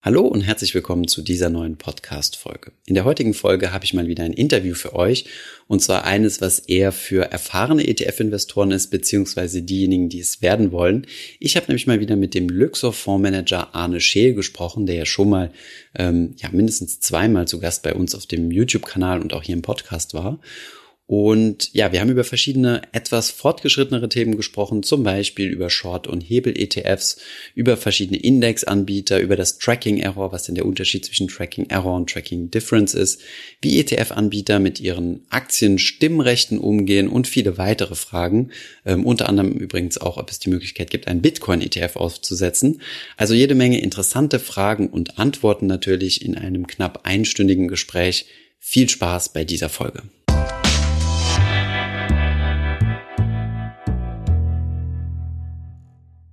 Hallo und herzlich willkommen zu dieser neuen Podcast-Folge. In der heutigen Folge habe ich mal wieder ein Interview für euch und zwar eines, was eher für erfahrene ETF-Investoren ist, beziehungsweise diejenigen, die es werden wollen. Ich habe nämlich mal wieder mit dem Luxor Fondsmanager Arne Scheel gesprochen, der ja schon mal ähm, ja mindestens zweimal zu Gast bei uns auf dem YouTube-Kanal und auch hier im Podcast war. Und ja, wir haben über verschiedene etwas fortgeschrittenere Themen gesprochen, zum Beispiel über Short- und Hebel-ETFs, über verschiedene Indexanbieter, über das Tracking-Error, was denn der Unterschied zwischen Tracking-Error und Tracking-Difference ist, wie ETF-Anbieter mit ihren Aktien-Stimmrechten umgehen und viele weitere Fragen. Ähm, unter anderem übrigens auch, ob es die Möglichkeit gibt, einen Bitcoin-ETF aufzusetzen. Also jede Menge interessante Fragen und Antworten natürlich in einem knapp einstündigen Gespräch. Viel Spaß bei dieser Folge.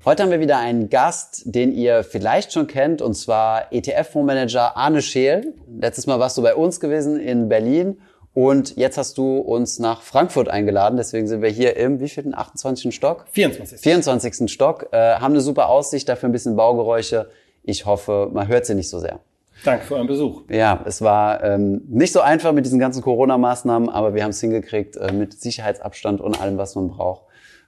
Heute haben wir wieder einen Gast, den ihr vielleicht schon kennt, und zwar ETF-Fondsmanager Arne Scheel. Letztes Mal warst du bei uns gewesen in Berlin und jetzt hast du uns nach Frankfurt eingeladen. Deswegen sind wir hier im wievielten? 28. Stock? 24. 24. Stock. Äh, haben eine super Aussicht, dafür ein bisschen Baugeräusche. Ich hoffe, man hört sie nicht so sehr. Danke für euren Besuch. Ja, es war ähm, nicht so einfach mit diesen ganzen Corona-Maßnahmen, aber wir haben es hingekriegt äh, mit Sicherheitsabstand und allem, was man braucht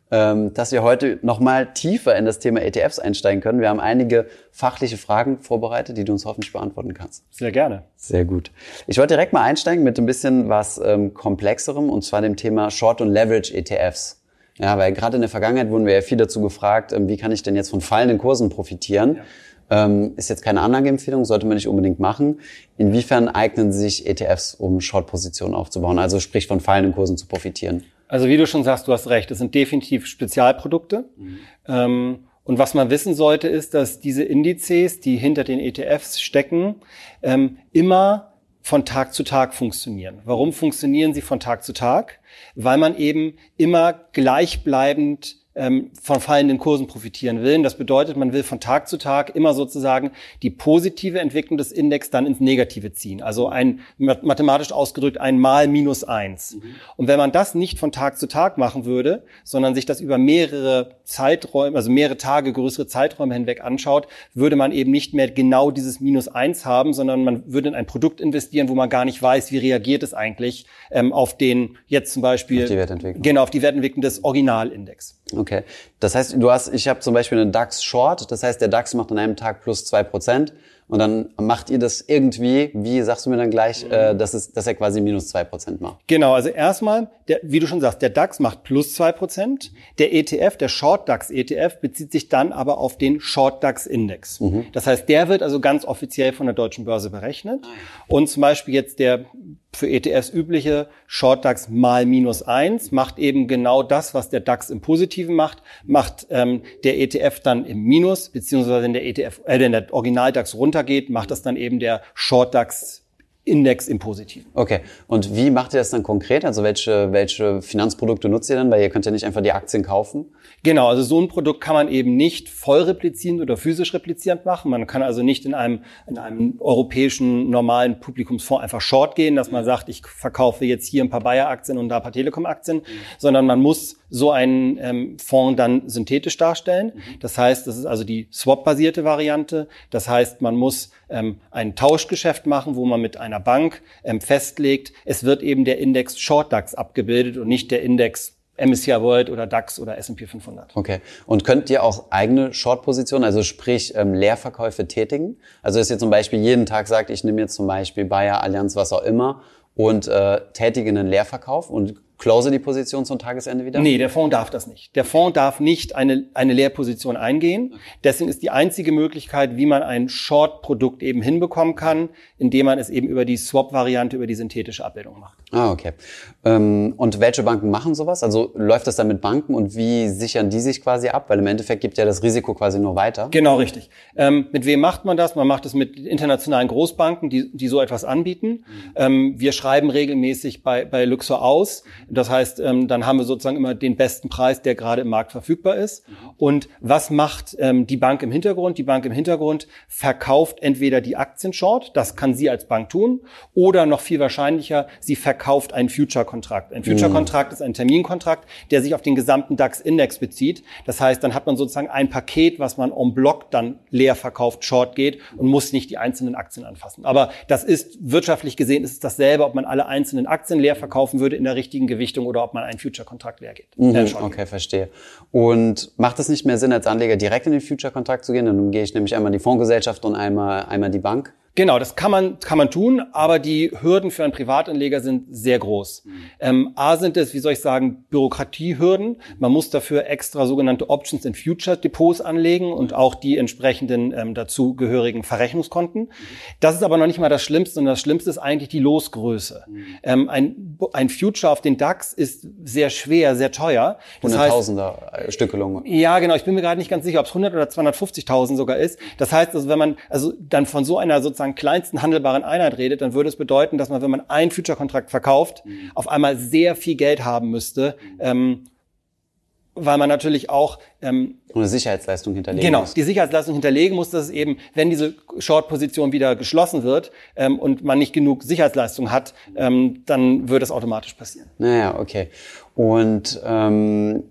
dass wir heute nochmal tiefer in das Thema ETFs einsteigen können. Wir haben einige fachliche Fragen vorbereitet, die du uns hoffentlich beantworten kannst. Sehr gerne. Sehr gut. Ich wollte direkt mal einsteigen mit ein bisschen was ähm, komplexerem und zwar dem Thema Short- und Leverage-ETFs. Ja, weil gerade in der Vergangenheit wurden wir ja viel dazu gefragt, ähm, wie kann ich denn jetzt von fallenden Kursen profitieren? Ja. Ähm, ist jetzt keine Anlageempfehlung, sollte man nicht unbedingt machen. Inwiefern eignen sich ETFs, um Short-Positionen aufzubauen, also sprich von fallenden Kursen zu profitieren? Also wie du schon sagst, du hast recht, es sind definitiv Spezialprodukte. Mhm. Ähm, und was man wissen sollte, ist, dass diese Indizes, die hinter den ETFs stecken, ähm, immer von Tag zu Tag funktionieren. Warum funktionieren sie von Tag zu Tag? Weil man eben immer gleichbleibend ähm, von fallenden Kursen profitieren will. Und das bedeutet, man will von Tag zu Tag immer sozusagen die positive Entwicklung des Index dann ins Negative ziehen. Also ein mathematisch ausgedrückt ein Mal minus eins. Mhm. Und wenn man das nicht von Tag zu Tag machen würde, sondern sich das über mehrere Zeiträume, also mehrere Tage, größere Zeiträume hinweg anschaut, würde man eben nicht mehr genau dieses minus eins haben, sondern man würde in ein Produkt investieren, wo man gar nicht weiß, wie reagiert es eigentlich ähm, auf den jetzt zum Beispiel auf die Wertentwicklung. genau auf die Wertentwicklung des Originalindex. Okay. Das heißt, du hast, ich habe zum Beispiel einen DAX Short, das heißt, der DAX macht an einem Tag plus zwei Prozent und dann macht ihr das irgendwie, wie sagst du mir dann gleich, äh, dass, es, dass er quasi minus zwei Prozent macht? Genau, also erstmal, der, wie du schon sagst, der DAX macht plus zwei Prozent. Der ETF, der Short DAX ETF, bezieht sich dann aber auf den Short DAX Index. Mhm. Das heißt, der wird also ganz offiziell von der deutschen Börse berechnet. Ah, und zum Beispiel jetzt der für ETFs übliche Short DAX mal minus eins macht eben genau das, was der DAX im Positiven macht, macht ähm, der ETF dann im Minus, beziehungsweise wenn der ETF, äh, wenn der Original DAX runtergeht, macht das dann eben der Short DAX Index im Positiven. Okay. Und wie macht ihr das dann konkret? Also welche, welche Finanzprodukte nutzt ihr dann? Weil ihr könnt ja nicht einfach die Aktien kaufen. Genau. Also so ein Produkt kann man eben nicht voll replizierend oder physisch replizierend machen. Man kann also nicht in einem, in einem europäischen normalen Publikumsfonds einfach short gehen, dass man sagt, ich verkaufe jetzt hier ein paar Bayer-Aktien und da ein paar Telekom-Aktien, mhm. sondern man muss so einen ähm, Fonds dann synthetisch darstellen. Mhm. Das heißt, das ist also die Swap-basierte Variante. Das heißt, man muss ähm, ein Tauschgeschäft machen, wo man mit einer Bank ähm, festlegt, es wird eben der Index Short DAX abgebildet und nicht der Index MSCI World oder DAX oder S&P 500. Okay. Und könnt ihr auch eigene Short-Positionen, also sprich ähm, Leerverkäufe tätigen? Also dass ihr zum Beispiel jeden Tag sagt, ich nehme jetzt zum Beispiel Bayer, Allianz, was auch immer und äh, tätige einen Leerverkauf und close die Position zum Tagesende wieder? Nee, der Fonds darf das nicht. Der Fonds darf nicht eine, eine Leerposition eingehen. Deswegen ist die einzige Möglichkeit, wie man ein Short-Produkt eben hinbekommen kann, indem man es eben über die Swap-Variante, über die synthetische Abbildung macht. Ah, okay. Ähm, und welche Banken machen sowas? Also läuft das dann mit Banken und wie sichern die sich quasi ab? Weil im Endeffekt gibt ja das Risiko quasi nur weiter. Genau, richtig. Ähm, mit wem macht man das? Man macht es mit internationalen Großbanken, die, die so etwas anbieten. Mhm. Ähm, wir schreiben regelmäßig bei, bei Luxor aus, Das heißt, ähm, dann haben wir sozusagen immer den besten Preis, der gerade im Markt verfügbar ist. Und was macht ähm, die Bank im Hintergrund? Die Bank im Hintergrund verkauft entweder die Aktien short, das kann sie als Bank tun, oder noch viel wahrscheinlicher, sie verkauft einen Future-Kontrakt. Ein Future-Kontrakt ist ein Terminkontrakt, der sich auf den gesamten DAX-Index bezieht. Das heißt, dann hat man sozusagen ein Paket, was man en bloc dann leer verkauft, short geht und muss nicht die einzelnen Aktien anfassen. Aber das ist wirtschaftlich gesehen ist es dasselbe, ob man alle einzelnen Aktien leer verkaufen würde in der richtigen Gewichtung oder ob man einen Future-Kontrakt leer geht. Mhm, äh, okay, verstehe. Und macht es nicht mehr Sinn, als Anleger direkt in den Future-Kontrakt zu gehen? Dann gehe ich nämlich einmal in die Fondsgesellschaft und einmal, einmal die Bank. Genau, das kann man, kann man tun, aber die Hürden für einen Privatanleger sind sehr groß. Mhm. Ähm, A sind es, wie soll ich sagen, Bürokratiehürden. Man muss dafür extra sogenannte Options in Future Depots anlegen und auch die entsprechenden ähm, dazugehörigen Verrechnungskonten. Mhm. Das ist aber noch nicht mal das Schlimmste, sondern das Schlimmste ist eigentlich die Losgröße. Mhm. Ähm, ein, ein Future auf den DAX ist sehr schwer, sehr teuer. Hunderttausender äh, Stückelung. Ja, genau. Ich bin mir gerade nicht ganz sicher, ob es 100 oder 250.000 sogar ist. Das heißt, also wenn man also dann von so einer sozusagen sozusagen kleinsten handelbaren Einheit redet, dann würde es bedeuten, dass man, wenn man einen Future-Kontrakt verkauft, mhm. auf einmal sehr viel Geld haben müsste. Mhm. Ähm, weil man natürlich auch ähm, eine Sicherheitsleistung hinterlegen genau, muss. Genau, die Sicherheitsleistung hinterlegen muss, dass es eben, wenn diese Short-Position wieder geschlossen wird ähm, und man nicht genug Sicherheitsleistung hat, ähm, dann würde es automatisch passieren. Naja, okay. Und ähm,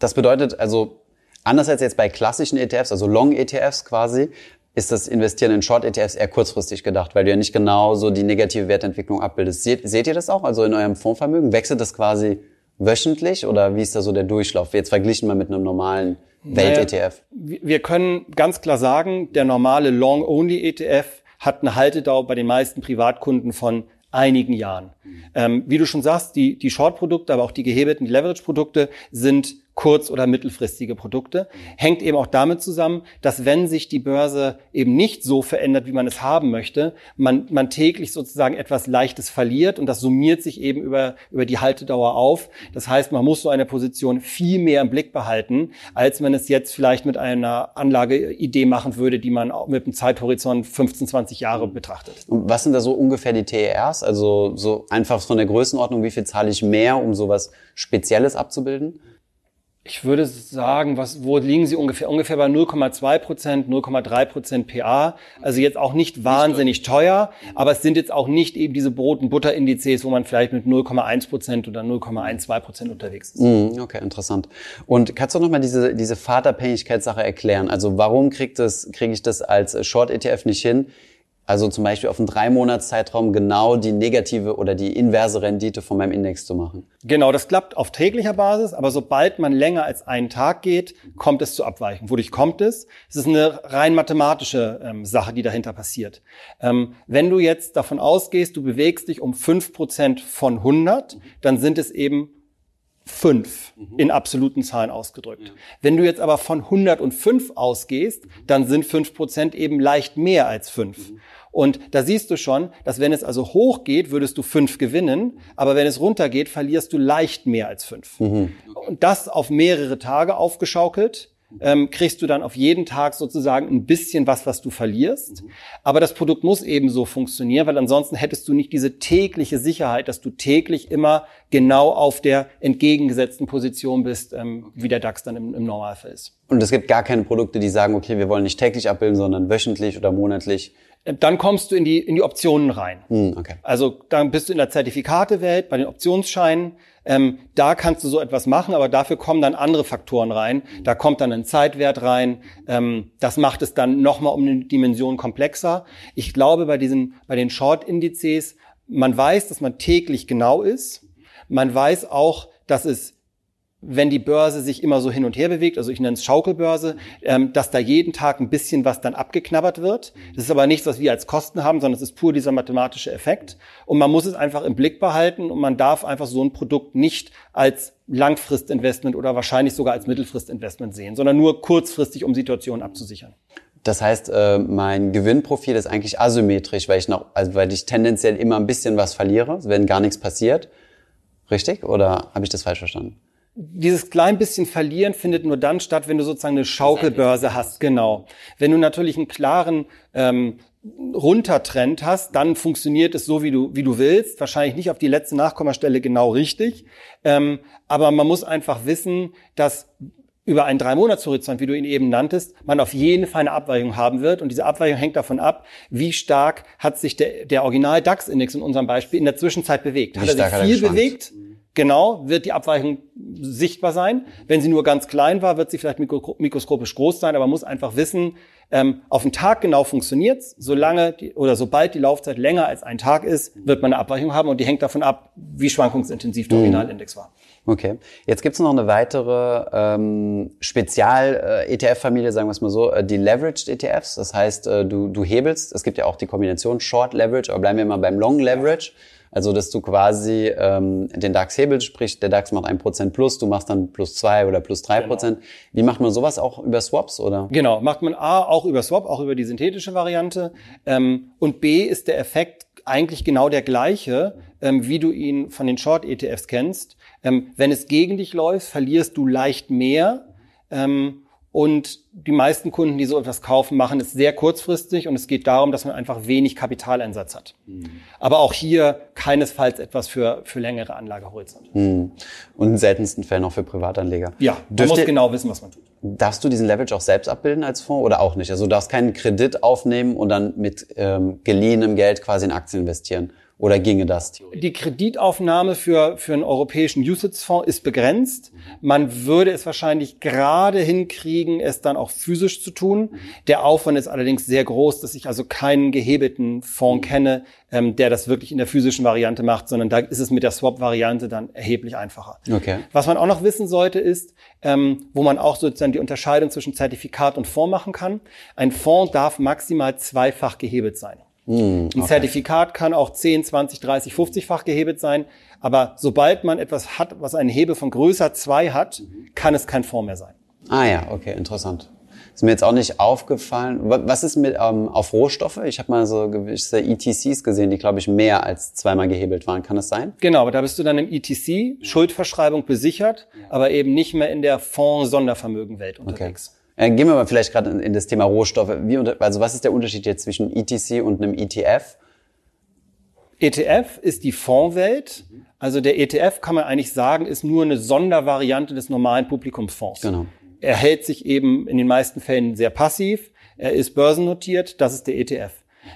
das bedeutet also, anders als jetzt bei klassischen ETFs, also Long-ETFs quasi, ist das Investieren in Short-ETFs eher kurzfristig gedacht, weil du ja nicht genau so die negative Wertentwicklung abbildest. Seht, seht ihr das auch? Also in eurem Fondsvermögen wechselt das quasi wöchentlich oder wie ist da so der Durchlauf? Jetzt verglichen mal mit einem normalen Welt-ETF. Naja, wir können ganz klar sagen, der normale Long-Only-ETF hat eine Haltedauer bei den meisten Privatkunden von einigen Jahren. Mhm. Ähm, wie du schon sagst, die, die Short-Produkte, aber auch die gehebelten Leverage-Produkte sind kurz- oder mittelfristige Produkte. Hängt eben auch damit zusammen, dass wenn sich die Börse eben nicht so verändert, wie man es haben möchte, man, man täglich sozusagen etwas Leichtes verliert und das summiert sich eben über, über die Haltedauer auf. Das heißt, man muss so eine Position viel mehr im Blick behalten, als man es jetzt vielleicht mit einer Anlageidee machen würde, die man auch mit einem Zeithorizont 15, 20 Jahre betrachtet. Und was sind da so ungefähr die TERs? Also so einfach von der Größenordnung, wie viel zahle ich mehr, um sowas Spezielles abzubilden? Ich würde sagen, was, wo liegen sie ungefähr? Ungefähr bei 0,2 Prozent, 0,3 Prozent PA. Also jetzt auch nicht wahnsinnig teuer, aber es sind jetzt auch nicht eben diese Brot- und Butterindizes, wo man vielleicht mit 0,1 Prozent oder 0,12 Prozent unterwegs ist. Mm, okay, interessant. Und kannst du noch mal diese, diese Vaterabhängigkeitssache erklären? Also warum kriegt das, kriege ich das als Short-ETF nicht hin? Also zum Beispiel auf einen drei Monats Zeitraum genau die negative oder die inverse Rendite von meinem Index zu machen. Genau, das klappt auf täglicher Basis, aber sobald man länger als einen Tag geht, kommt es zu Abweichen. Wodurch kommt es? Es ist eine rein mathematische ähm, Sache, die dahinter passiert. Ähm, wenn du jetzt davon ausgehst, du bewegst dich um fünf Prozent von 100, dann sind es eben fünf mhm. in absoluten Zahlen ausgedrückt. Ja. Wenn du jetzt aber von 105 ausgehst, dann sind fünf Prozent eben leicht mehr als fünf. Mhm. Und da siehst du schon, dass wenn es also hochgeht, würdest du fünf gewinnen, aber wenn es runtergeht, verlierst du leicht mehr als fünf. Mhm. Und das auf mehrere Tage aufgeschaukelt, ähm, kriegst du dann auf jeden Tag sozusagen ein bisschen was, was du verlierst. Mhm. Aber das Produkt muss eben so funktionieren, weil ansonsten hättest du nicht diese tägliche Sicherheit, dass du täglich immer genau auf der entgegengesetzten Position bist, ähm, wie der DAX dann im, im Normalfall ist. Und es gibt gar keine Produkte, die sagen, okay, wir wollen nicht täglich abbilden, sondern wöchentlich oder monatlich. Äh, dann kommst du in die, in die Optionen rein. Hm, okay. Also dann bist du in der Zertifikatewelt, bei den Optionsscheinen. Ähm, da kannst du so etwas machen, aber dafür kommen dann andere Faktoren rein. Da kommt dann ein Zeitwert rein. Ähm, das macht es dann nochmal um eine Dimension komplexer. Ich glaube, bei diesen, bei den Short-Indizes, man weiß, dass man täglich genau ist. Man weiß auch, dass es wenn die Börse sich immer so hin und her bewegt, also ich nenne es Schaukelbörse, ähm, dass da jeden Tag ein bisschen was dann abgeknabbert wird. Das ist aber nichts, was wir als Kosten haben, sondern es ist pur dieser mathematische Effekt. Und man muss es einfach im Blick behalten und man darf einfach so ein Produkt nicht als Langfristinvestment oder wahrscheinlich sogar als Mittelfristinvestment sehen, sondern nur kurzfristig, um Situationen abzusichern. Das heißt, äh, mein Gewinnprofil ist eigentlich asymmetrisch, weil ich noch, also weil ich tendenziell immer ein bisschen was verliere, wenn gar nichts passiert. Richtig? Oder habe ich das falsch verstanden? Dieses klein bisschen Verlieren findet nur dann statt, wenn du sozusagen eine Schaukelbörse hast. Genau. Wenn du natürlich einen klaren ähm, Runtertrend hast, dann funktioniert es so, wie du, wie du willst. Wahrscheinlich nicht auf die letzte Nachkommastelle genau richtig. Ähm, aber man muss einfach wissen, dass über einen Drei-Monats-Horizont, wie du ihn eben nanntest, man auf jeden Fall eine Abweichung haben wird. Und diese Abweichung hängt davon ab, wie stark hat sich der, der Original-DAX-Index in unserem Beispiel in der Zwischenzeit bewegt. Wie hat er sich viel bewegt? Genau, wird die Abweichung sichtbar sein. Wenn sie nur ganz klein war, wird sie vielleicht mikroskopisch groß sein, aber man muss einfach wissen, ähm, auf den Tag genau funktioniert's. Solange die, oder sobald die Laufzeit länger als ein Tag ist, wird man eine Abweichung haben und die hängt davon ab, wie schwankungsintensiv der mhm. Originalindex war. Okay. Jetzt gibt es noch eine weitere ähm, Spezial-ETF-Familie, sagen wir es mal so, äh, die Leveraged ETFs. Das heißt, äh, du, du hebelst, es gibt ja auch die Kombination Short Leverage, aber bleiben wir mal beim Long Leverage. Also, dass du quasi ähm, den DAX hebelst, sprich, der DAX macht ein Prozent plus, du machst dann plus zwei oder plus drei genau. Prozent. Genau. Wie macht man sowas auch über Swaps, oder? Genau, macht man A auch über Swap, auch über die synthetische Variante. Ähm, und B ist der Effekt eigentlich genau der gleiche, ähm, wie du ihn von den Short-ETFs kennst. Ähm, wenn es gegen dich läuft, verlierst du leicht mehr. Ähm, und die meisten Kunden, die so etwas kaufen, machen es sehr kurzfristig und es geht darum, dass man einfach wenig Kapitaleinsatz hat. Mhm. Aber auch hier keinesfalls etwas für, für längere Anlagehorizonte. Mhm. Und in seltensten Fällen auch für Privatanleger. Ja, man Dürft muss genau wissen, was man tut. Darfst du diesen Leverage auch selbst abbilden als Fonds oder auch nicht? Also du darfst keinen Kredit aufnehmen und dann mit ähm, geliehenem Geld quasi in Aktien investieren. Oder ginge das? Die Kreditaufnahme für, für einen europäischen USITS-Fonds ist begrenzt. Man würde es wahrscheinlich gerade hinkriegen, es dann auch physisch zu tun. Der Aufwand ist allerdings sehr groß, dass ich also keinen gehebelten Fonds kenne, ähm, der das wirklich in der physischen Variante macht, sondern da ist es mit der Swap-Variante dann erheblich einfacher. Okay. Was man auch noch wissen sollte, ist, ähm, wo man auch sozusagen die Unterscheidung zwischen Zertifikat und Fonds machen kann. Ein Fonds darf maximal zweifach gehebelt sein. Hm, okay. Ein Zertifikat kann auch 10, 20, 30, 50-fach gehebelt sein. Aber sobald man etwas hat, was einen Hebel von größer 2 hat, kann es kein Fonds mehr sein. Ah ja, okay, interessant. Ist mir jetzt auch nicht aufgefallen. Was ist mit ähm, auf Rohstoffe? Ich habe mal so gewisse ETCs gesehen, die, glaube ich, mehr als zweimal gehebelt waren. Kann das sein? Genau, aber da bist du dann im ETC, Schuldverschreibung besichert, aber eben nicht mehr in der Fonds-Sondervermögen-Welt unterwegs. Okay. Äh, gehen wir mal vielleicht gerade in, in, das Thema Rohstoffe. Wie, also was ist der Unterschied jetzt zwischen ETC und einem ETF? ETF ist die Fondswelt. Also der ETF kann man eigentlich sagen, ist nur eine Sondervariante des normalen Publikumsfonds. Genau. Er hält sich eben in den meisten Fällen sehr passiv. Er ist börsennotiert. Das ist der ETF.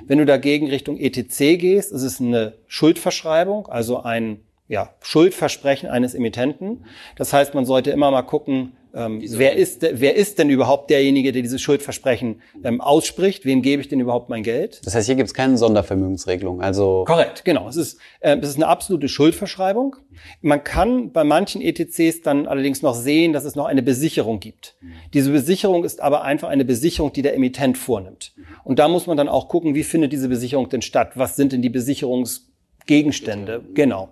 Wenn du dagegen Richtung ETC gehst, ist es eine Schuldverschreibung, also ein ja, Schuldversprechen eines Emittenten. Das heißt, man sollte immer mal gucken, ähm, wer, ist, wer ist denn überhaupt derjenige, der dieses Schuldversprechen ähm, ausspricht? Wem gebe ich denn überhaupt mein Geld? Das heißt, hier gibt es keine Sondervermögensregelung. Also Korrekt, genau. Es ist, äh, es ist eine absolute Schuldverschreibung. Man kann bei manchen ETCs dann allerdings noch sehen, dass es noch eine Besicherung gibt. Diese Besicherung ist aber einfach eine Besicherung, die der Emittent vornimmt. Und da muss man dann auch gucken, wie findet diese Besicherung denn statt? Was sind denn die Besicherungsgegenstände? Genau.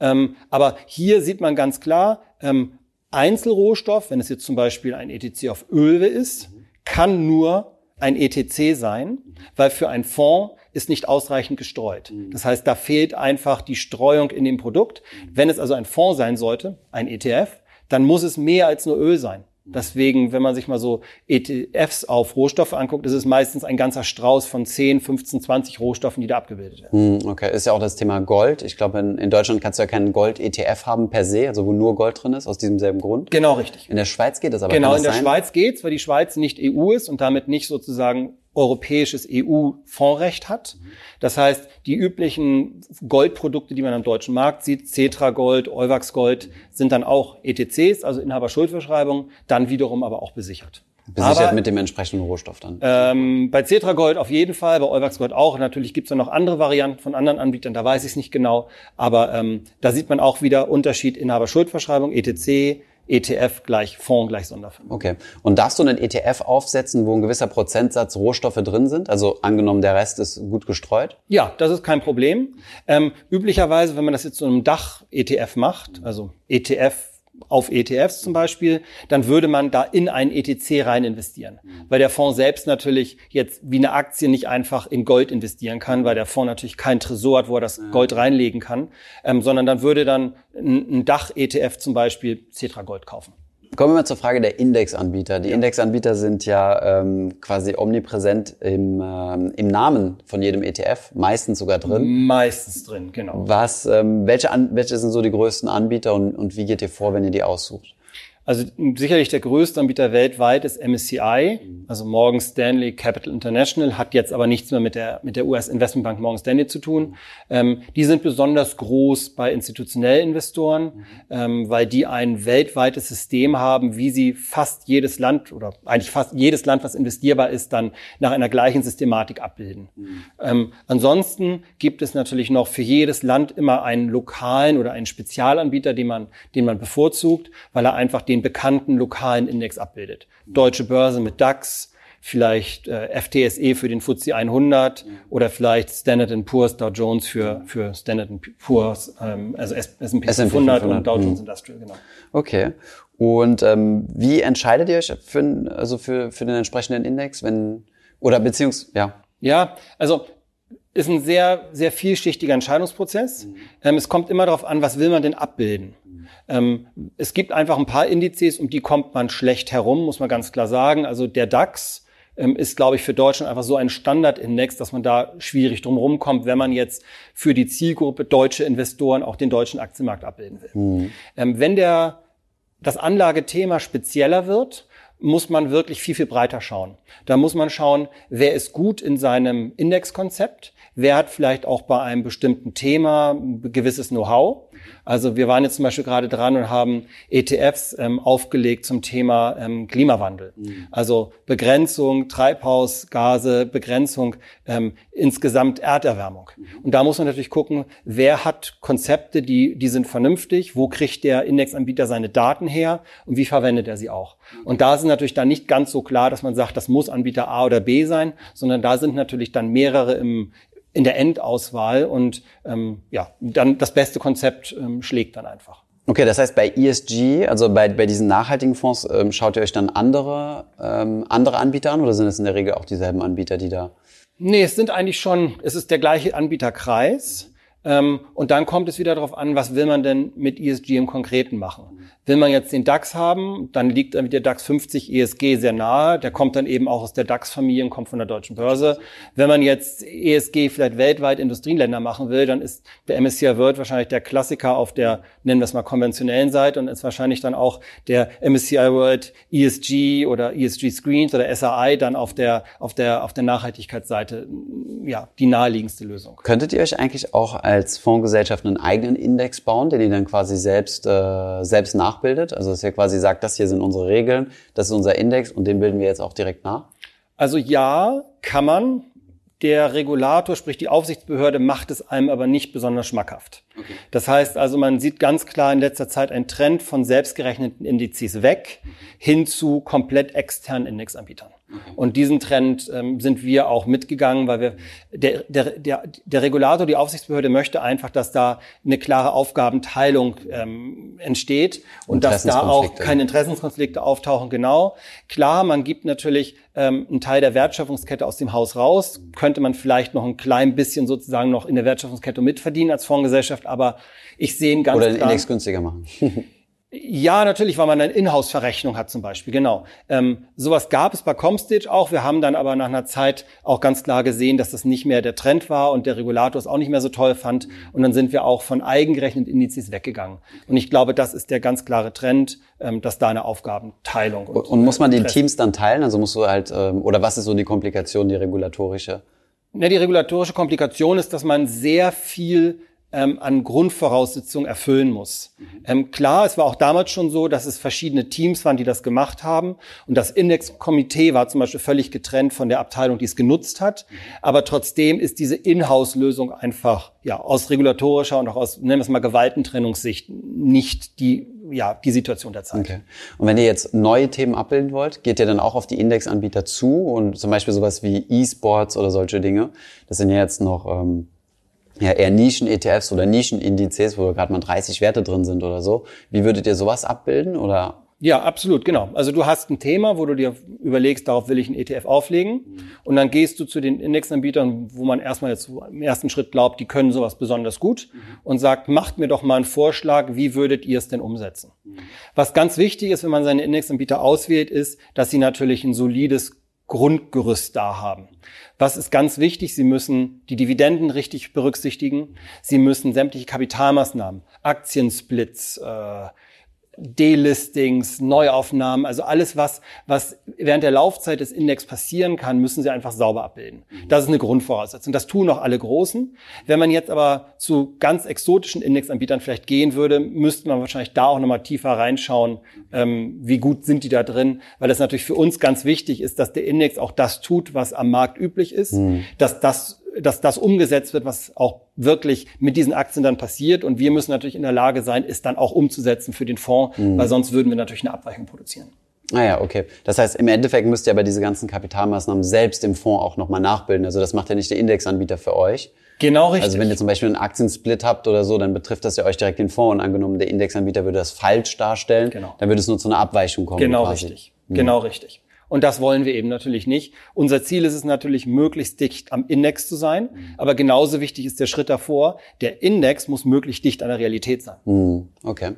Ähm, aber hier sieht man ganz klar, ähm, Einzelrohstoff, wenn es jetzt zum Beispiel ein ETC auf Öl ist, kann nur ein ETC sein, weil für einen Fonds ist nicht ausreichend gestreut. Das heißt, da fehlt einfach die Streuung in dem Produkt. Wenn es also ein Fonds sein sollte, ein ETF, dann muss es mehr als nur Öl sein. Deswegen, wenn man sich mal so ETFs auf Rohstoffe anguckt, ist es meistens ein ganzer Strauß von 10, 15, 20 Rohstoffen, die da abgebildet werden. Hm, okay, ist ja auch das Thema Gold. Ich glaube, in, in Deutschland kannst du ja keinen Gold-ETF haben per se, also wo nur Gold drin ist, aus diesem selben Grund. Genau, richtig. In der Schweiz geht das aber. Genau, in der sein? Schweiz geht's, weil die Schweiz nicht EU ist und damit nicht sozusagen europäisches EU-Fondsrecht hat. Das heißt, die üblichen Goldprodukte, die man am deutschen Markt sieht, Cetra Gold, Euwax Gold, sind dann auch ETCs, also Inhaberschuldverschreibungen, dann wiederum aber auch besichert. Besichert aber, mit dem entsprechenden Rohstoff dann? Ähm, bei Cetra Gold auf jeden Fall, bei Euwax Gold auch. Natürlich gibt es ja noch andere Varianten von anderen Anbietern, da weiß ich es nicht genau. Aber ähm, da sieht man auch wieder Unterschied Inhaberschuldverschreibung, ETC, ETF gleich Fonds gleich Sondervermögen. Okay. Und darfst du einen ETF aufsetzen, wo ein gewisser Prozentsatz Rohstoffe drin sind? Also angenommen, der Rest ist gut gestreut? Ja, das ist kein Problem. Ähm, üblicherweise, wenn man das jetzt zu einem Dach-ETF macht, also ETF auf ETFs zum Beispiel, dann würde man da in einen ETC rein investieren. Weil der Fonds selbst natürlich jetzt wie eine Aktie nicht einfach in Gold investieren kann, weil der Fonds natürlich kein Tresor hat, wo er das Gold reinlegen kann, ähm, sondern dann würde dann ein, ein Dach-ETF zum Beispiel Cetra Gold kaufen. Kommen wir mal zur Frage der Indexanbieter. Die ja. Indexanbieter sind ja ähm, quasi omnipräsent im, ähm, im Namen von jedem ETF, meistens sogar drin. Meistens drin, genau. Was, ähm, welche, an, welche sind so die größten Anbieter und, und wie geht ihr vor, wenn ihr die aussucht? Also sicherlich der größte Anbieter weltweit ist MSCI, also Morgan Stanley Capital International, hat jetzt aber nichts mehr mit der, mit der US-Investmentbank Morgan Stanley zu tun. Ähm, die sind besonders groß bei institutionellen Investoren, ähm, weil die ein weltweites System haben, wie sie fast jedes Land oder eigentlich fast jedes Land, was investierbar ist, dann nach einer gleichen Systematik abbilden. Mhm. Ähm, ansonsten gibt es natürlich noch für jedes Land immer einen lokalen oder einen Spezialanbieter, den man, den man bevorzugt, weil er einfach den bekannten lokalen Index abbildet. Deutsche Börse mit DAX, vielleicht äh, FTSE für den FTSE 100 oder vielleicht Standard Poor's Dow Jones für für Standard Poor's ähm, also S&P 500, und Dow Jones mhm. Industrial genau. Okay. Und ähm, wie entscheidet ihr euch für also für für den entsprechenden Index, wenn oder beziehungsweise ja? Ja, also ist ein sehr sehr vielschichtiger Entscheidungsprozess. Mhm. Ähm, es kommt immer darauf an, was will man denn abbilden. Ähm, es gibt einfach ein paar Indizes, um die kommt man schlecht herum, muss man ganz klar sagen. Also der DAX ähm, ist, glaube ich, für Deutschland einfach so ein Standardindex, dass man da schwierig drum rumkommt, wenn man jetzt für die Zielgruppe deutsche Investoren auch den deutschen Aktienmarkt abbilden will. Mhm. Ähm, wenn der, das Anlagethema spezieller wird, muss man wirklich viel, viel breiter schauen. Da muss man schauen, wer ist gut in seinem Indexkonzept, wer hat vielleicht auch bei einem bestimmten Thema ein gewisses Know-how. Also wir waren jetzt zum Beispiel gerade dran und haben ETFs ähm, aufgelegt zum Thema ähm, Klimawandel. Mhm. Also Begrenzung Treibhausgase, Begrenzung ähm, insgesamt Erderwärmung. Mhm. Und da muss man natürlich gucken, wer hat Konzepte, die, die sind vernünftig, wo kriegt der Indexanbieter seine Daten her und wie verwendet er sie auch. Mhm. Und da sind natürlich dann nicht ganz so klar, dass man sagt, das muss Anbieter A oder B sein, sondern da sind natürlich dann mehrere im, in der Endauswahl und ähm, ja, dann das beste Konzept ähm, schlägt dann einfach. Okay, das heißt bei ESG, also bei, bei diesen nachhaltigen Fonds, ähm, schaut ihr euch dann andere, ähm, andere Anbieter an oder sind es in der Regel auch dieselben Anbieter, die da? Nee, es sind eigentlich schon, es ist der gleiche Anbieterkreis. Ähm, und dann kommt es wieder darauf an, was will man denn mit ESG im Konkreten machen. Will man jetzt den DAX haben, dann liegt der DAX 50 ESG sehr nahe. Der kommt dann eben auch aus der DAX-Familie und kommt von der deutschen Börse. Wenn man jetzt ESG vielleicht weltweit Industrieländer machen will, dann ist der MSCI World wahrscheinlich der Klassiker auf der, nennen wir es mal, konventionellen Seite und ist wahrscheinlich dann auch der MSCI World ESG oder ESG Screens oder SRI dann auf der, auf der, auf der Nachhaltigkeitsseite, ja, die naheliegendste Lösung. Könntet ihr euch eigentlich auch als Fondsgesellschaft einen eigenen Index bauen, den ihr dann quasi selbst, äh, selbst nach nachbildet? Also dass ihr quasi sagt, das hier sind unsere Regeln, das ist unser Index und den bilden wir jetzt auch direkt nach? Also ja, kann man. Der Regulator, sprich die Aufsichtsbehörde, macht es einem aber nicht besonders schmackhaft. Okay. Das heißt also, man sieht ganz klar in letzter Zeit einen Trend von selbstgerechneten Indizes weg mhm. hin zu komplett externen Indexanbietern. Mhm. Und diesen Trend ähm, sind wir auch mitgegangen, weil wir der, der, der, der Regulator, die Aufsichtsbehörde möchte einfach, dass da eine klare Aufgabenteilung ähm, entsteht und dass da auch keine Interessenskonflikte auftauchen. Genau. Klar, man gibt natürlich ähm, einen Teil der Wertschöpfungskette aus dem Haus raus, könnte man vielleicht noch ein klein bisschen sozusagen noch in der Wertschöpfungskette mitverdienen als Fondsgesellschaft, aber ich sehe ihn ganz Oder den klar, Index günstiger machen. Ja, natürlich, weil man eine Inhouse-Verrechnung hat zum Beispiel, genau. Ähm, sowas gab es bei Comstage auch. Wir haben dann aber nach einer Zeit auch ganz klar gesehen, dass das nicht mehr der Trend war und der Regulator es auch nicht mehr so toll fand. Und dann sind wir auch von eigengerechneten Indizes weggegangen. Und ich glaube, das ist der ganz klare Trend, ähm, dass da eine Aufgabenteilung und, und muss man die Teams dann teilen? Also musst du halt, ähm, oder was ist so die Komplikation, die regulatorische? Ja, die regulatorische Komplikation ist, dass man sehr viel ähm, an Grundvoraussetzungen erfüllen muss. Mhm. Ähm, klar, es war auch damals schon so, dass es verschiedene Teams waren, die das gemacht haben. Und das Indexkomitee war zum Beispiel völlig getrennt von der Abteilung, die es genutzt hat. Mhm. Aber trotzdem ist diese Inhouse-Lösung einfach ja aus regulatorischer und auch aus, nennen wir es mal, Gewaltentrennungssicht nicht die ja, die Situation der Zeit. Okay. Und wenn ihr jetzt neue Themen abbilden wollt, geht ihr dann auch auf die Indexanbieter zu und zum Beispiel sowas wie E-Sports oder solche Dinge? Das sind ja jetzt noch ähm, ja, eher Nischen-ETFs oder Nischen-Indizes, wo gerade mal 30 Werte drin sind oder so. Wie würdet ihr sowas abbilden oder? Ja, absolut, genau. Also du hast ein Thema, wo du dir überlegst, darauf will ich einen ETF auflegen. Mhm. Und dann gehst du zu den Indexanbietern, wo man erstmal jetzt im ersten Schritt glaubt, die können sowas besonders gut mhm. und sagt, macht mir doch mal einen Vorschlag, wie würdet ihr es denn umsetzen? Mhm. Was ganz wichtig ist, wenn man seine Indexanbieter auswählt, ist, dass sie natürlich ein solides Grundgerüst da haben. Was ist ganz wichtig? Sie müssen die Dividenden richtig berücksichtigen. Sie müssen sämtliche Kapitalmaßnahmen, Aktiensplits, äh, Delistings, Neuaufnahmen, also alles, was, was während der Laufzeit des Index passieren kann, müssen sie einfach sauber abbilden. Mhm. Das ist eine Grundvoraussetzung. Das tun auch alle Großen. Wenn man jetzt aber zu ganz exotischen Indexanbietern vielleicht gehen würde, müsste man wahrscheinlich da auch nochmal tiefer reinschauen, ähm, wie gut sind die da drin, weil das natürlich für uns ganz wichtig ist, dass der Index auch das tut, was am Markt üblich ist, mhm. dass das dass das umgesetzt wird, was auch wirklich mit diesen Aktien dann passiert. Und wir müssen natürlich in der Lage sein, es dann auch umzusetzen für den Fonds, mhm. weil sonst würden wir natürlich eine Abweichung produzieren. Ah ja, okay. Das heißt, im Endeffekt müsst ihr aber diese ganzen Kapitalmaßnahmen selbst im Fonds auch nochmal nachbilden. Also das macht ja nicht der Indexanbieter für euch. Genau richtig. Also wenn ihr zum Beispiel einen Aktiensplit habt oder so, dann betrifft das ja euch direkt den Fonds. Und angenommen, der Indexanbieter würde das falsch darstellen, genau. dann würde es nur zu einer Abweichung kommen. Genau quasi. richtig. Mhm. Genau richtig. Und das wollen wir eben natürlich nicht. Unser Ziel ist es natürlich, möglichst dicht am Index zu sein. Mhm. Aber genauso wichtig ist der Schritt davor. Der Index muss möglichst dicht an der Realität sein. Mhm. Okay.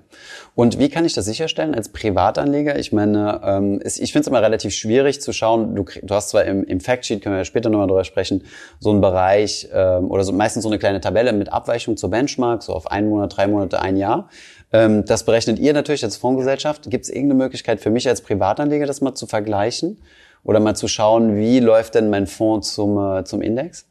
Und wie kann ich das sicherstellen als Privatanleger? Ich meine, ähm, ich finde es immer relativ schwierig zu schauen. Du, hast zwar im, im Factsheet, können wir ja später nochmal drüber sprechen, so einen Bereich ähm, oder so, meistens so eine kleine Tabelle mit Abweichung zur Benchmark, so auf einen Monat, drei Monate, ein Jahr. Ähm, das berechnet ihr natürlich als Fondsgesellschaft. Gibt es irgendeine Möglichkeit für mich als Privatanleger, das mal zu vergleichen? Oder mal zu schauen, wie läuft denn mein Fonds zum, äh, zum Index?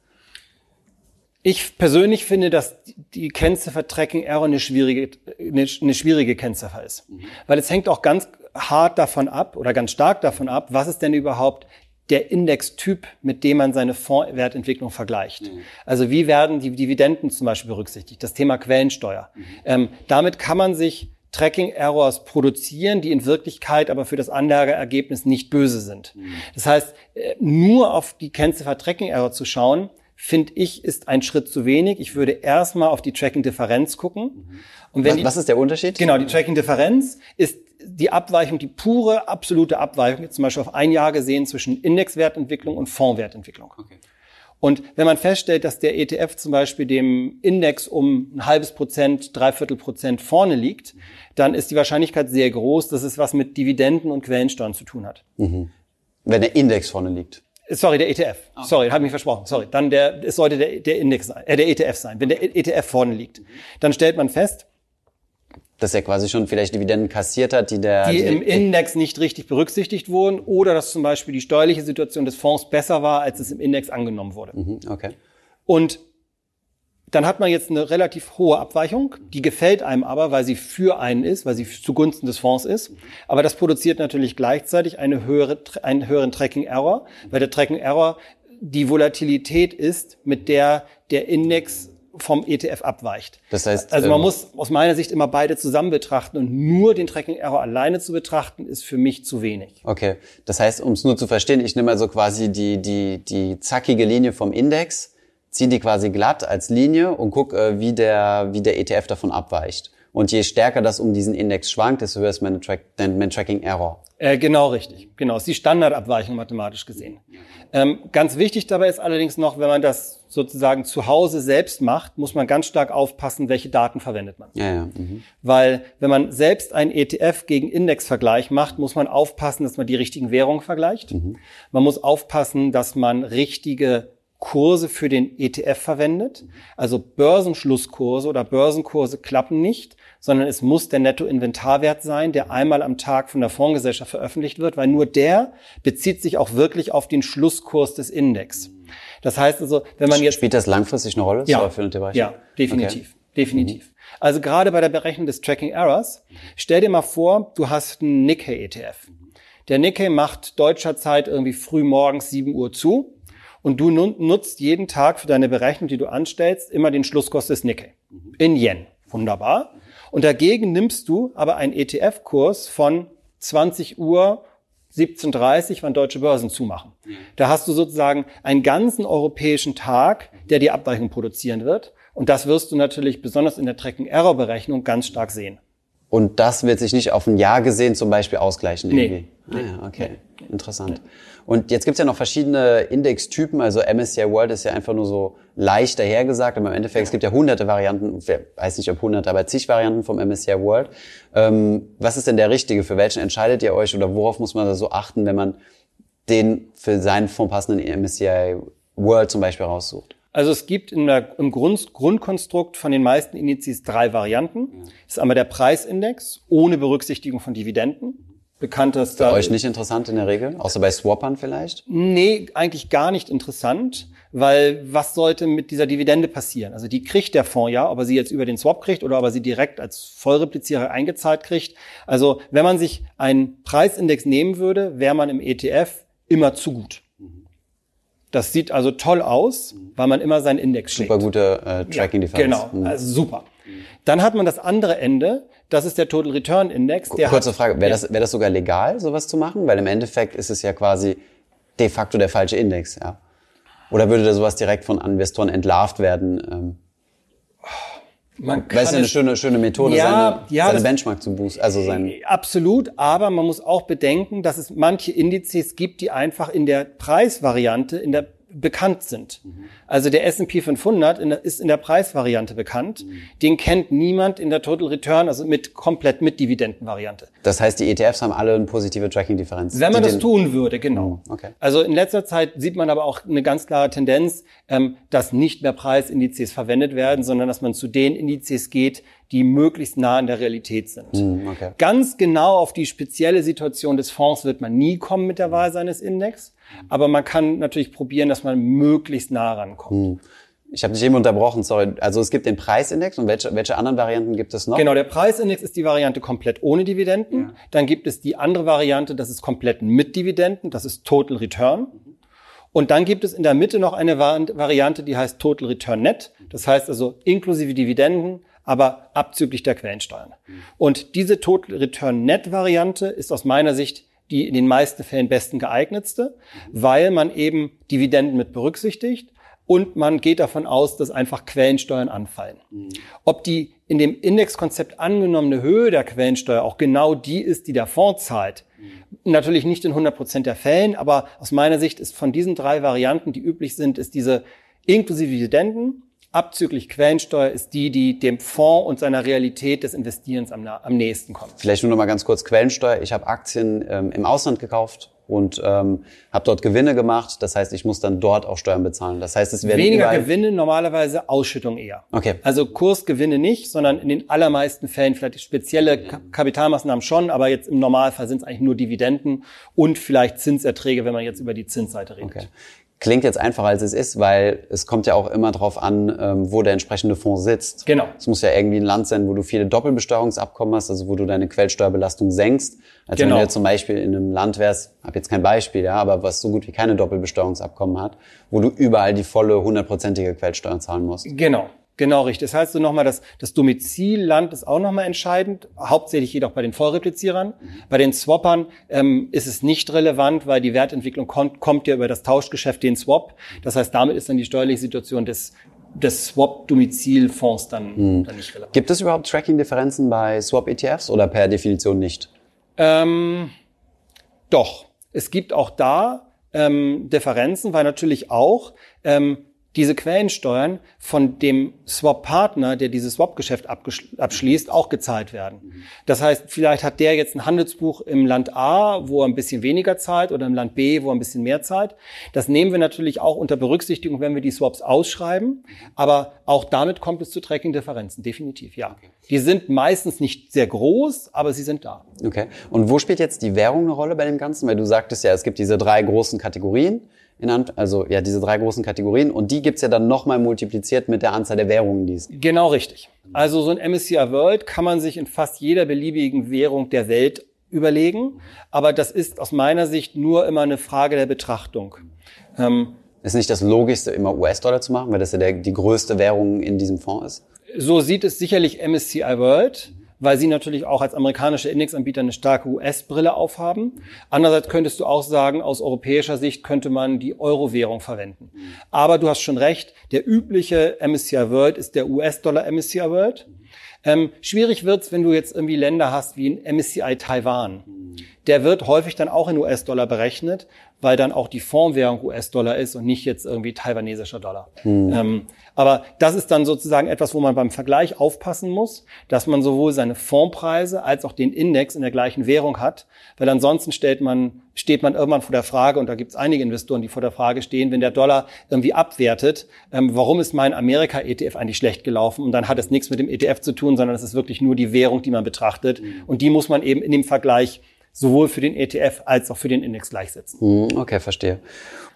Ich persönlich finde, dass die Kennziffer Tracking Error eine schwierige, eine, eine schwierige Kennziffer ist. Mhm. Weil es hängt auch ganz hart davon ab oder ganz stark davon ab, was ist denn überhaupt der Indextyp, mit dem man seine Fondswertentwicklung vergleicht. Mhm. Also wie werden die Dividenden zum Beispiel berücksichtigt? Das Thema Quellensteuer. Mhm. Ähm, damit kann man sich Tracking-Errors produzieren, die in Wirklichkeit aber für das Anlageergebnis nicht böse sind. Mhm. Das heißt, äh, nur auf die Kennziffer Tracking-Error zu schauen, finde ich, ist ein Schritt zu wenig. Ich würde erstmal auf die Tracking-Differenz gucken. Mhm. Und wenn was, die, was ist der Unterschied? Genau, die Tracking-Differenz ist die Abweichung, die pure, absolute Abweichung, zum Beispiel auf ein Jahr gesehen zwischen Indexwertentwicklung und Fondswertentwicklung. Okay. Und wenn man feststellt, dass der ETF zum Beispiel dem Index um ein halbes Prozent, dreiviertel Prozent vorne liegt, dann ist die Wahrscheinlichkeit sehr groß, dass es was mit Dividenden und Quellensteuern zu tun hat. Mhm. Wenn der Index vorne liegt. Sorry, der ETF. Okay. Sorry, habe mich versprochen. Sorry. Dann der, es sollte der, der Index sein, äh, der ETF sein. Wenn der ETF vorne liegt, dann stellt man fest, dass er quasi schon vielleicht Dividenden kassiert hat, die der... Die, die im Index nicht richtig berücksichtigt wurden oder dass zum Beispiel die steuerliche Situation des Fonds besser war, als es im Index angenommen wurde. Mhm, okay. Und dann hat man jetzt eine relativ hohe Abweichung, die gefällt einem aber, weil sie für einen ist, weil sie zugunsten des Fonds ist. Aber das produziert natürlich gleichzeitig eine höhere, einen höheren Tracking Error, weil der Tracking Error die Volatilität ist, mit der der Index vom ETF abweicht. Das heißt, also man ähm, muss aus meiner Sicht immer beide zusammen betrachten und nur den Tracking Error alleine zu betrachten ist für mich zu wenig. Okay, das heißt, um es nur zu verstehen, ich nehme also quasi die die die zackige Linie vom Index, ziehe die quasi glatt als Linie und guck, äh, wie der wie der ETF davon abweicht. Und je stärker das um diesen Index schwankt, desto höher ist mein, Track, mein Tracking Error. Äh, genau richtig. Genau, ist die Standardabweichung mathematisch gesehen. Ähm, ganz wichtig dabei ist allerdings noch, wenn man das sozusagen zu Hause selbst macht, muss man ganz stark aufpassen, welche Daten verwendet man. Ja, ja. Mhm. Weil wenn man selbst einen ETF gegen Indexvergleich macht, muss man aufpassen, dass man die richtigen Währungen vergleicht. Mhm. Man muss aufpassen, dass man richtige Kurse für den ETF verwendet. Also Börsenschlusskurse oder Börsenkurse klappen nicht, sondern es muss der Nettoinventarwert sein, der einmal am Tag von der Fondsgesellschaft veröffentlicht wird, weil nur der bezieht sich auch wirklich auf den Schlusskurs des Index. Das heißt also, wenn man jetzt... Spielt das langfristig eine Rolle? Ja, für ja definitiv. Okay. Definitiv. Mhm. Also gerade bei der Berechnung des Tracking Errors, stell dir mal vor, du hast einen Nikkei ETF. Der Nikkei macht deutscher Zeit irgendwie früh morgens 7 Uhr zu und du nutzt jeden Tag für deine Berechnung, die du anstellst, immer den Schlusskurs des Nikkei in Yen. Wunderbar. Und dagegen nimmst du aber einen ETF-Kurs von 20 Uhr 17.30 wann deutsche Börsen zumachen. Da hast du sozusagen einen ganzen europäischen Tag, der die Abweichung produzieren wird. Und das wirst du natürlich besonders in der Tracking-Error-Berechnung ganz stark sehen. Und das wird sich nicht auf ein Jahr gesehen zum Beispiel ausgleichen irgendwie? Nee. Ah, ja, okay. Nee. Interessant. Und jetzt gibt's ja noch verschiedene Indextypen. Also MSCI World ist ja einfach nur so leicht dahergesagt, aber im Endeffekt, es gibt ja hunderte Varianten, ich weiß nicht ob hunderte, aber zig Varianten vom MSCI World. Ähm, was ist denn der richtige? Für welchen entscheidet ihr euch oder worauf muss man da so achten, wenn man den für seinen Fonds passenden MSCI World zum Beispiel raussucht? Also es gibt der, im Grund, Grundkonstrukt von den meisten Indizes drei Varianten. Das ist einmal der Preisindex ohne Berücksichtigung von Dividenden. Bekanntester. Für euch nicht interessant in der Regel? Außer bei Swappern vielleicht? Nee, eigentlich gar nicht interessant, weil was sollte mit dieser Dividende passieren? Also die kriegt der Fonds ja, ob er sie jetzt über den Swap kriegt oder ob er sie direkt als Vollreplizierer eingezahlt kriegt. Also wenn man sich einen Preisindex nehmen würde, wäre man im ETF immer zu gut. Das sieht also toll aus, weil man immer seinen Index Super schlägt. gute äh, Tracking-Differenz. Ja, genau, also super. Dann hat man das andere Ende, das ist der Total Return Index. Der Kurze hat, Frage, wäre ja. das, wär das sogar legal, sowas zu machen? Weil im Endeffekt ist es ja quasi de facto der falsche Index, ja. Oder würde da sowas direkt von Investoren entlarvt werden? Ähm? Man kann Weil es ja eine schöne, schöne Methode, ja, seine, ja, seine Benchmark zu boosten. Also sein absolut, aber man muss auch bedenken, dass es manche Indizes gibt, die einfach in der Preisvariante, in der bekannt sind. Mhm. Also der S&P 500 in der, ist in der Preisvariante bekannt. Mhm. Den kennt niemand in der Total Return, also mit komplett mit Dividendenvariante. Das heißt, die ETFs haben alle eine positive Tracking-Differenz. Wenn man das tun würde, genau. Mhm. Okay. Also in letzter Zeit sieht man aber auch eine ganz klare Tendenz, ähm, dass nicht mehr Preisindizes verwendet werden, sondern dass man zu den Indizes geht, die möglichst nah an der Realität sind. Mhm, okay. Ganz genau auf die spezielle Situation des Fonds wird man nie kommen mit der Wahl seines Index. Aber man kann natürlich probieren, dass man möglichst nah rankommt. Hm. Ich habe dich eben unterbrochen, sorry. Also es gibt den Preisindex und welche, welche anderen Varianten gibt es noch? Genau, der Preisindex ist die Variante komplett ohne Dividenden. Ja. Dann gibt es die andere Variante, das ist komplett mit Dividenden, das ist Total Return. Und dann gibt es in der Mitte noch eine Variante, die heißt Total Return Net. Das heißt also inklusive Dividenden, aber abzüglich der Quellensteuern. Mhm. Und diese Total Return Net Variante ist aus meiner Sicht die in den meisten Fällen besten geeignetste, weil man eben Dividenden mit berücksichtigt und man geht davon aus, dass einfach Quellensteuern anfallen. Mhm. Ob die in dem Indexkonzept angenommene Höhe der Quellensteuer auch genau die ist, die der Fonds zahlt, mhm. natürlich nicht in 100 Prozent der Fällen, aber aus meiner Sicht ist von diesen drei Varianten, die üblich sind, ist diese inklusive Dividenden, abzüglich Quellensteuer ist die, die dem Fonds und seiner Realität des Investierens am, am nächsten kommt. Vielleicht nur noch mal ganz kurz Quellensteuer. Ich habe Aktien ähm, im Ausland gekauft und ähm, habe dort Gewinne gemacht. Das heißt, ich muss dann dort auch Steuern bezahlen. Das heißt, es werden weniger Gewinne, normalerweise Ausschüttung eher. Okay. Also Kursgewinne nicht, sondern in den allermeisten Fällen vielleicht spezielle Kapitalmaßnahmen schon, aber jetzt im Normalfall sind es eigentlich nur Dividenden und vielleicht Zinserträge, wenn man jetzt über die Zinsseite redet. Okay klingt jetzt einfacher als es ist, weil es kommt ja auch immer darauf an, ähm, wo der entsprechende Fonds sitzt. Genau. Es muss ja irgendwie ein Land sein, wo du viele Doppelbesteuerungsabkommen hast, also wo du deine Quellsteuerbelastung senkst. Als genau. wenn du jetzt zum Beispiel in einem Land wärst, habe jetzt kein Beispiel, ja, aber was so gut wie keine Doppelbesteuerungsabkommen hat, wo du überall die volle hundertprozentige Quellsteuer zahlen musst. Genau. Genau, richtig. Das heißt so nochmal, dass das Domizilland ist auch nochmal entscheidend, hauptsächlich jedoch bei den Vollreplizierern. Mhm. Bei den Swappern ähm, ist es nicht relevant, weil die Wertentwicklung kommt, kommt ja über das Tauschgeschäft, den Swap. Das heißt, damit ist dann die steuerliche Situation des des Swap-Domizilfonds dann, mhm. dann nicht relevant. Gibt es überhaupt Tracking-Differenzen bei Swap-ETFs oder per Definition nicht? Ähm, doch. Es gibt auch da ähm, Differenzen, weil natürlich auch ähm, diese Quellensteuern von dem Swap-Partner, der dieses Swap-Geschäft abschließt, auch gezahlt werden. Das heißt, vielleicht hat der jetzt ein Handelsbuch im Land A, wo er ein bisschen weniger zahlt, oder im Land B, wo er ein bisschen mehr zahlt. Das nehmen wir natürlich auch unter Berücksichtigung, wenn wir die Swaps ausschreiben. Aber auch damit kommt es zu Tracking-Differenzen, definitiv, ja. Die sind meistens nicht sehr groß, aber sie sind da. Okay. Und wo spielt jetzt die Währung eine Rolle bei dem Ganzen? Weil du sagtest ja, es gibt diese drei großen Kategorien in Ant also ja diese drei großen Kategorien und die gibt's ja dann nochmal multipliziert mit der Anzahl der Währungen, die es gibt. Genau richtig. Also so ein MSCI World kann man sich in fast jeder beliebigen Währung der Welt überlegen, aber das ist aus meiner Sicht nur immer eine Frage der Betrachtung. Ähm, ist nicht das Logischste, immer US-Dollar zu machen, weil das ja der, die größte Währung in diesem Fonds ist? So sieht es sicherlich MSCI World weil sie natürlich auch als amerikanischer Indexanbieter eine starke US-Brille aufhaben. Andererseits könntest du auch sagen, aus europäischer Sicht könnte man die Euro-Währung verwenden. Aber du hast schon recht, der übliche MSCI World ist der US-Dollar MSCI World. Ähm, schwierig wird's, wenn du jetzt irgendwie Länder hast wie ein MSCI Taiwan. Der wird häufig dann auch in US-Dollar berechnet, weil dann auch die Fondswährung US-Dollar ist und nicht jetzt irgendwie taiwanesischer Dollar. Mhm. Ähm, aber das ist dann sozusagen etwas, wo man beim Vergleich aufpassen muss, dass man sowohl seine Fondspreise als auch den Index in der gleichen Währung hat, weil ansonsten stellt man, steht man irgendwann vor der Frage, und da gibt es einige Investoren, die vor der Frage stehen, wenn der Dollar irgendwie abwertet, ähm, warum ist mein Amerika-ETF eigentlich schlecht gelaufen? Und dann hat es nichts mit dem ETF zu tun, sondern es ist wirklich nur die Währung, die man betrachtet. Mhm. Und die muss man eben in dem Vergleich sowohl für den ETF als auch für den Index gleichsetzen. Hm, okay, verstehe.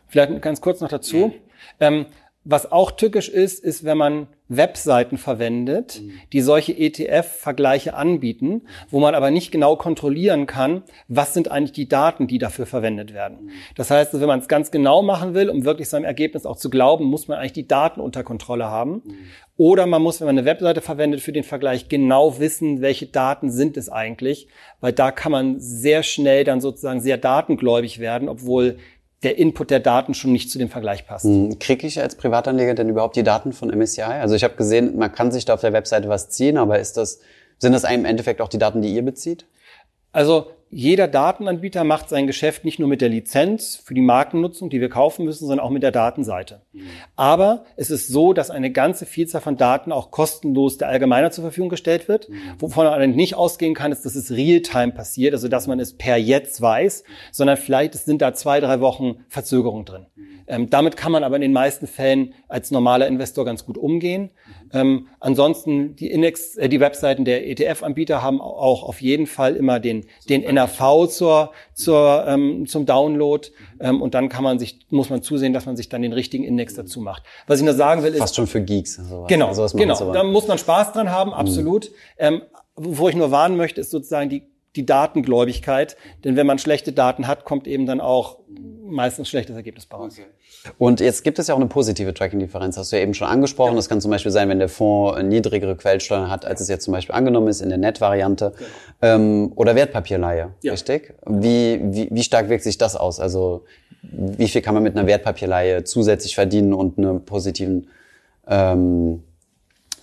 Vielleicht ganz kurz noch dazu. Ähm, was auch tückisch ist, ist, wenn man Webseiten verwendet, mhm. die solche ETF-Vergleiche anbieten, wo man aber nicht genau kontrollieren kann, was sind eigentlich die Daten, die dafür verwendet werden. Mhm. Das heißt, wenn man es ganz genau machen will, um wirklich seinem Ergebnis auch zu glauben, muss man eigentlich die Daten unter Kontrolle haben. Mhm. Oder man muss, wenn man eine Webseite verwendet für den Vergleich, genau wissen, welche Daten sind es eigentlich, weil da kann man sehr schnell dann sozusagen sehr datengläubig werden, obwohl der Input der Daten schon nicht zu dem Vergleich passt. Hm, kriege ich als Privatanleger denn überhaupt die Daten von MSCI? Also ich habe gesehen, man kann sich da auf der Webseite was ziehen, aber ist das, sind das im Endeffekt auch die Daten, die ihr bezieht? Also jeder Datenanbieter macht sein Geschäft nicht nur mit der Lizenz für die Markennutzung, die wir kaufen müssen, sondern auch mit der Datenseite. Mhm. Aber es ist so, dass eine ganze Vielzahl von Daten auch kostenlos der Allgemeiner zur Verfügung gestellt wird. Mhm. Wovon man allerdings nicht ausgehen kann, ist, dass es real-time passiert, also dass man es per jetzt weiß, sondern vielleicht sind da zwei, drei Wochen Verzögerung drin. Mhm. Ähm, damit kann man aber in den meisten Fällen als normaler Investor ganz gut umgehen. Ähm, ansonsten die Index, äh, die Webseiten der ETF-Anbieter haben auch auf jeden Fall immer den, den NAV zur, zur, ähm, zum Download. Ähm, und dann kann man sich, muss man zusehen, dass man sich dann den richtigen Index dazu macht. Was ich nur sagen will, ist. Fast schon für Geeks. Sowas. Genau, sowas genau. Da muss man Spaß dran haben, absolut. Mhm. Ähm, wo ich nur warnen möchte, ist sozusagen die die Datengläubigkeit. Denn wenn man schlechte Daten hat, kommt eben dann auch meistens schlechtes Ergebnis bei raus. Okay. Und jetzt gibt es ja auch eine positive Tracking-Differenz, hast du ja eben schon angesprochen. Ja. Das kann zum Beispiel sein, wenn der Fonds niedrigere Quellsteuern hat, als es jetzt zum Beispiel angenommen ist in der Net-Variante. Ja. Ähm, oder Wertpapierleihe, ja. richtig? Wie, wie, wie stark wirkt sich das aus? Also wie viel kann man mit einer Wertpapierleihe zusätzlich verdienen und einen positiven, ähm,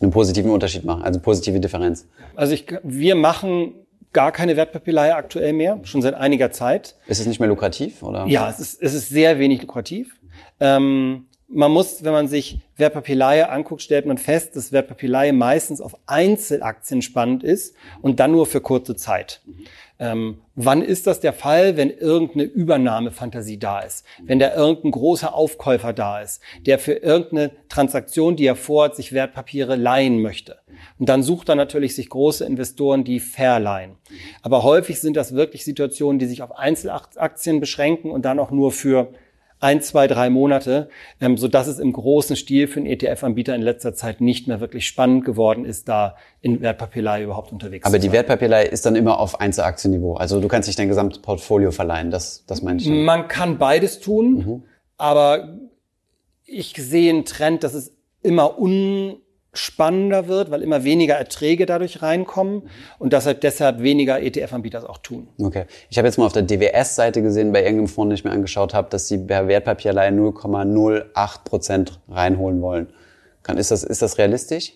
einen positiven Unterschied machen, also positive Differenz? Also ich, wir machen gar keine Wertpapierleihe aktuell mehr, schon seit einiger Zeit. Ist es nicht mehr lukrativ, oder? Ja, es ist, es ist sehr wenig lukrativ. Ähm, man muss, wenn man sich Wertpapierleihe anguckt, stellt man fest, dass Wertpapierleihe meistens auf Einzelaktien spannend ist und dann nur für kurze Zeit. Ähm, wann ist das der Fall, wenn irgendeine Übernahmefantasie da ist? Wenn da irgendein großer Aufkäufer da ist, der für irgendeine Transaktion, die er vorhat, sich Wertpapiere leihen möchte? Und dann sucht er natürlich sich große Investoren, die verleihen. Aber häufig sind das wirklich Situationen, die sich auf Einzelaktien beschränken und dann auch nur für ein, zwei, drei Monate, ähm, so dass es im großen Stil für einen ETF-Anbieter in letzter Zeit nicht mehr wirklich spannend geworden ist, da in Wertpapierleihe überhaupt unterwegs Aber die Wertpapierleihe ist dann immer auf Einzelaktienniveau. Also du kannst nicht dein gesamtes Portfolio verleihen, das, das meine ich. Dann. Man kann beides tun, mhm. aber ich sehe einen Trend, dass es immer un spannender wird, weil immer weniger Erträge dadurch reinkommen und deshalb deshalb weniger ETF-Anbieter es auch tun. Okay. Ich habe jetzt mal auf der DWS-Seite gesehen, bei irgendeinem Fonds, den ich mir angeschaut habe, dass sie per Wertpapierleihe 0,08 Prozent reinholen wollen. Kann, ist, das, ist das realistisch?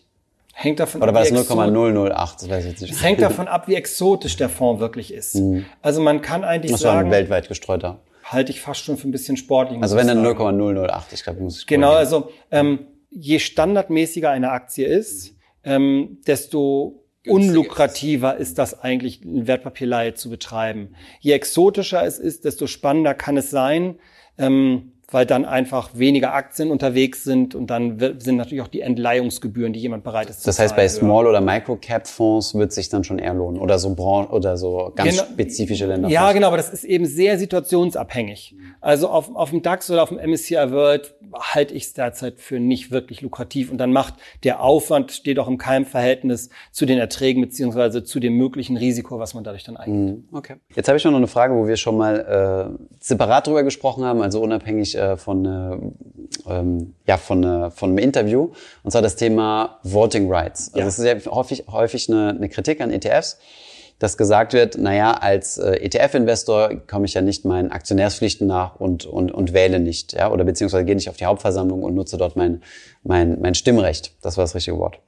Hängt davon Oder war das 0,008? Das weiß ich jetzt nicht. Es hängt davon ab, wie exotisch der Fonds wirklich ist. Mhm. Also man kann eigentlich das sagen... Das war weltweit gestreuter. Halte ich fast schon für ein bisschen sportlich. Also wenn dann 0,008, ich glaube, muss ich Genau, also ähm, je standardmäßiger eine Aktie ist, ähm, desto unlukrativer ist das eigentlich, eine Wertpapierleihe zu betreiben. Je exotischer es ist, desto spannender kann es sein. Ähm, weil dann einfach weniger Aktien unterwegs sind und dann sind natürlich auch die Entleihungsgebühren, die jemand bereit ist zu Das heißt, bei Small- oder Micro-Cap-Fonds wird sich dann schon eher lohnen oder so Branchen oder so ganz genau, spezifische Länder. Ja, genau, aber das ist eben sehr situationsabhängig. Also auf, auf dem DAX oder auf dem MSCI World halte ich es derzeit für nicht wirklich lukrativ und dann macht der Aufwand, steht auch im Keimverhältnis zu den Erträgen beziehungsweise zu dem möglichen Risiko, was man dadurch dann eingeht. Mhm, okay. Jetzt habe ich noch eine Frage, wo wir schon mal äh, separat drüber gesprochen haben, also unabhängig äh, von, äh, ähm, ja, von, äh, von einem Interview, und zwar das Thema Voting Rights. Also es ist ja häufig, häufig eine, eine Kritik an ETFs, dass gesagt wird, naja, als äh, ETF-Investor komme ich ja nicht meinen Aktionärspflichten nach und, und, und wähle nicht, ja, oder beziehungsweise gehe nicht auf die Hauptversammlung und nutze dort mein, mein, mein Stimmrecht. Das war das richtige Wort.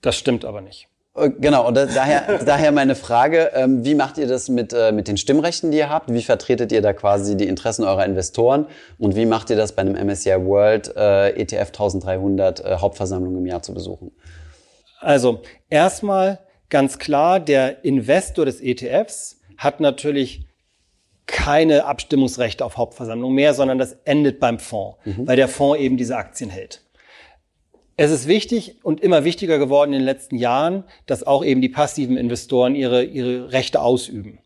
Das stimmt aber nicht. Äh, Genau, und da- daher, daher meine Frage, ähm, wie macht ihr das mit, äh, mit den Stimmrechten, die ihr habt? Wie vertretet ihr da quasi die Interessen eurer Investoren? Und wie macht ihr das bei einem MSCI World äh, ETF 1300 äh, Hauptversammlung im Jahr zu besuchen? Also erstmal ganz klar, der Investor des ETFs hat natürlich keine Abstimmungsrechte auf Hauptversammlung mehr, sondern das endet beim Fonds, weil der Fonds eben diese Aktien hält. Es ist wichtig und immer wichtiger geworden in den letzten Jahren, dass auch eben die passiven Investoren ihre, ihre Rechte ausüben.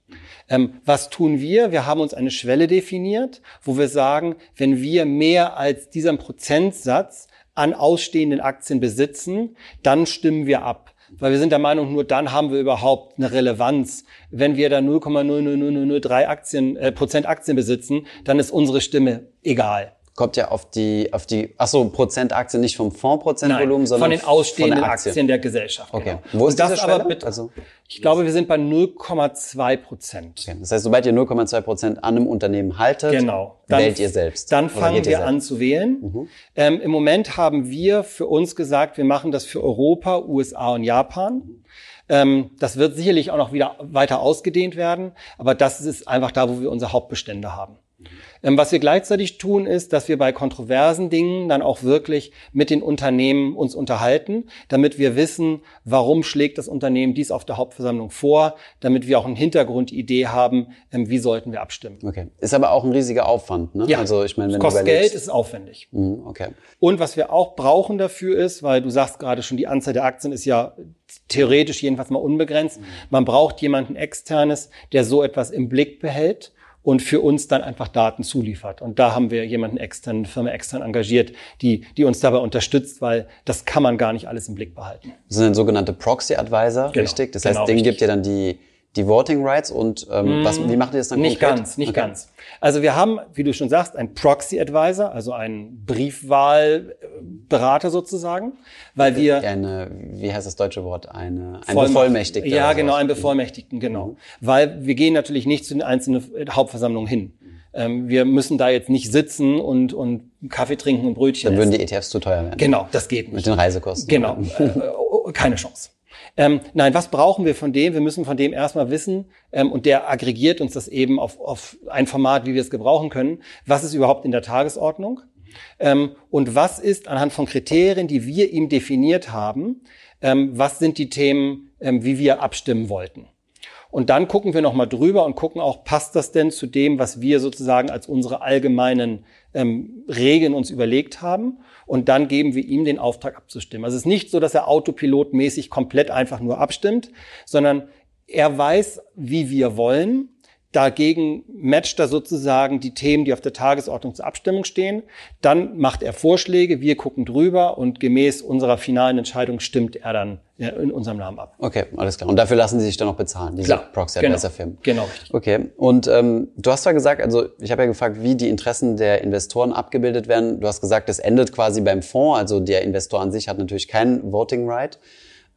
Ähm, was tun wir? Wir haben uns eine Schwelle definiert, wo wir sagen, wenn wir mehr als diesen Prozentsatz an ausstehenden Aktien besitzen, dann stimmen wir ab. Weil wir sind der Meinung, nur dann haben wir überhaupt eine Relevanz. Wenn wir da 0,00003 Aktien, äh, Prozent Aktien besitzen, dann ist unsere Stimme egal. Kommt ja auf die, auf die, ach so, Prozentaktien nicht vom Fondsprozentvolumen, Nein, sondern von den ausstehenden der Aktien. Aktie. der Gesellschaft. Okay. Genau. Wo ist das aber bitte, Also- ich glaube, wir sind bei 0,2 Prozent. Okay. Das heißt, sobald ihr 0,2 Prozent an einem Unternehmen haltet, Genau. wählt ihr selbst. Dann fangen wir selbst? an zu wählen. Ähm, Im Moment haben wir für uns gesagt, wir machen das für Europa, USA und Japan. Ähm, das wird sicherlich auch noch wieder weiter ausgedehnt werden, aber das ist einfach da, wo wir unsere Hauptbestände haben. Ähm, was wir gleichzeitig tun, ist, dass wir bei kontroversen Dingen dann auch wirklich mit den Unternehmen uns unterhalten, damit wir wissen, warum schlägt das Unternehmen dies auf der Hauptversammlung vor, damit wir auch eine Hintergrundidee haben, ähm, wie sollten wir abstimmen. Okay. Ist aber auch ein riesiger Aufwand, ne? Ja. Also ich meine, wenn Es kostet Geld, ist aufwendig. Mhm, okay. Und was wir auch brauchen dafür ist, weil du sagst gerade schon, die Anzahl der Aktien ist ja theoretisch jedenfalls mal unbegrenzt. Man braucht jemanden externes, der so etwas im Blick behält und für uns dann einfach Daten zuliefert. Und da haben wir jemanden extern, eine Firma extern engagiert, die, die uns dabei unterstützt, weil das kann man gar nicht alles im Blick behalten. Das sind dann sogenannte Proxy-Advisor, Genau. richtig? Das Genau, heißt, denen richtig. gibt ihr dann die, die Voting Rights und ähm, was, wie macht ihr das dann Nicht konkret? ganz, nicht okay. ganz. Also wir haben, wie du schon sagst, einen Proxy-Advisor, also einen Briefwahlberater sozusagen, weil wir Eine, wie heißt das deutsche Wort? Eine, ein Bevollmächtigter. Ja, genau, sowas. ein Bevollmächtigten, genau. Weil wir gehen natürlich nicht zu den einzelnen Hauptversammlungen hin. Ähm, wir müssen da jetzt nicht sitzen und, und Kaffee trinken und Brötchen Dann würden die ETFs zu teuer werden. Genau, das geht Mit nicht. den Reisekosten. Genau, äh, äh, keine Chance. Ähm, nein, was brauchen wir von dem? Wir müssen von dem erstmal wissen, ähm, und der aggregiert uns das eben auf, auf ein Format, wie wir es gebrauchen können. Was ist überhaupt in der Tagesordnung? Ähm, und was ist anhand von Kriterien, die wir ihm definiert haben, ähm, was sind die Themen, ähm, wie wir abstimmen wollten? Und dann gucken wir nochmal drüber und gucken auch, passt das denn zu dem, was wir sozusagen als unsere allgemeinen ähm, Regeln uns überlegt haben? Und dann geben wir ihm den Auftrag abzustimmen. Also es ist nicht so, dass er autopilotmäßig komplett einfach nur abstimmt, sondern er weiß, wie wir wollen. Dagegen matcht er sozusagen die Themen, die auf der Tagesordnung zur Abstimmung stehen. Dann macht er Vorschläge, wir gucken drüber und gemäß unserer finalen Entscheidung stimmt er dann äh, in unserem Namen ab. Okay, alles klar. Und dafür lassen sie sich dann noch bezahlen, diese Klar, Proxy-Advisor-Firmen. Genau, richtig. Okay, und ähm, du hast zwar gesagt, also ich habe ja gefragt, wie die Interessen der Investoren abgebildet werden. Du hast gesagt, das endet quasi beim Fonds, also der Investor an sich hat natürlich keinen Voting Right.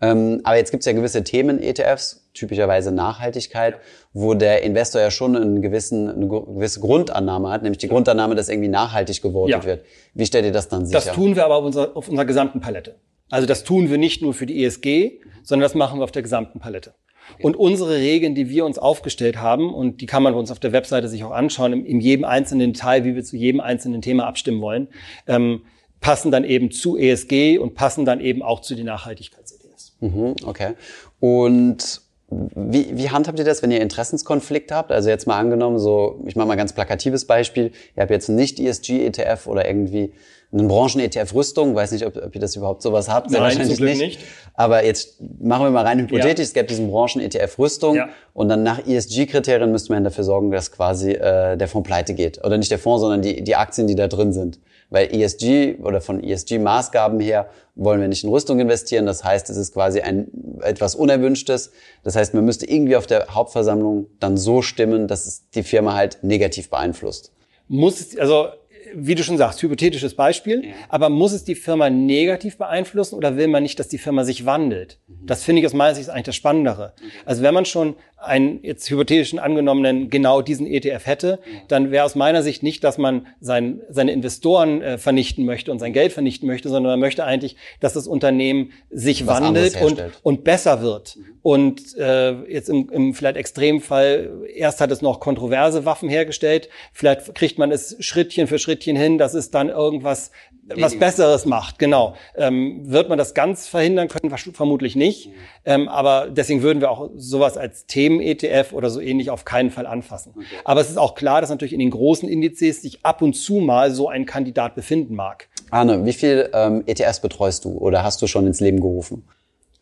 Ähm, aber jetzt gibt es ja gewisse Themen ETFs, typischerweise Nachhaltigkeit, wo der Investor ja schon einen gewissen, eine gewisse Grundannahme hat, nämlich die Grundannahme, dass irgendwie nachhaltig gewotet Ja. wird. Wie stellt ihr das dann sicher? Das tun wir aber auf unserer, auf unserer gesamten Palette. Also das tun wir nicht nur für die ESG, sondern das machen wir auf der gesamten Palette. Und unsere Regeln, die wir uns aufgestellt haben, und die kann man uns auf der Webseite sich auch anschauen, in, in jedem einzelnen Detail, wie wir zu jedem einzelnen Thema abstimmen wollen, ähm, passen dann eben zu ESG und passen dann eben auch zu den Nachhaltigkeits-ETFs. Mhm, okay. Und wie, wie handhabt ihr das, wenn ihr Interessenskonflikt habt? Also jetzt mal angenommen, so, ich mache mal ein ganz plakatives Beispiel. Ihr habt jetzt einen Nicht-ESG-ETF oder irgendwie einen Branchen-ETF Rüstung. Weiß nicht, ob, ob ihr das überhaupt sowas habt. Nein, wahrscheinlich Glück nicht. Aber jetzt machen wir mal rein hypothetisch. Es gäbe diesen Branchen-ETF Rüstung. Ja. Und dann nach ESG-Kriterien müsste man dafür sorgen, dass quasi äh, der Fonds pleite geht. Oder nicht der Fonds, sondern die, die Aktien, die da drin sind. Weil ESG oder von ESG-Maßgaben her wollen wir nicht in Rüstung investieren. Das heißt, es ist quasi ein etwas Unerwünschtes. Das heißt, man müsste irgendwie auf der Hauptversammlung dann so stimmen, dass es die Firma halt negativ beeinflusst. Muss, es- also wie du schon sagst, hypothetisches Beispiel, ja. aber muss es die Firma negativ beeinflussen oder will man nicht, dass die Firma sich wandelt? Mhm. Das finde ich aus meiner Sicht eigentlich das Spannendere. Okay. Also wenn man schon einen jetzt hypothetischen angenommenen genau diesen ETF hätte, ja. dann wäre aus meiner Sicht nicht, dass man sein, seine Investoren äh, vernichten möchte und sein Geld vernichten möchte, sondern man möchte eigentlich, dass das Unternehmen sich Was wandelt und, und besser wird. Mhm. Und äh, jetzt im, im vielleicht Extremfall, erst hat es noch kontroverse Waffen hergestellt, vielleicht kriegt man es Schrittchen für Schrittchen hin, dass es dann irgendwas was Besseres macht, genau. Ähm, wird man das ganz verhindern können? Vermutlich nicht. Ähm, aber deswegen würden wir auch sowas als Themen-ETF oder so ähnlich auf keinen Fall anfassen. Okay. Aber es ist auch klar, dass natürlich in den großen Indizes sich ab und zu mal so ein Kandidat befinden mag. Arne, wie viel ähm, ETFs betreust du oder hast du schon ins Leben gerufen?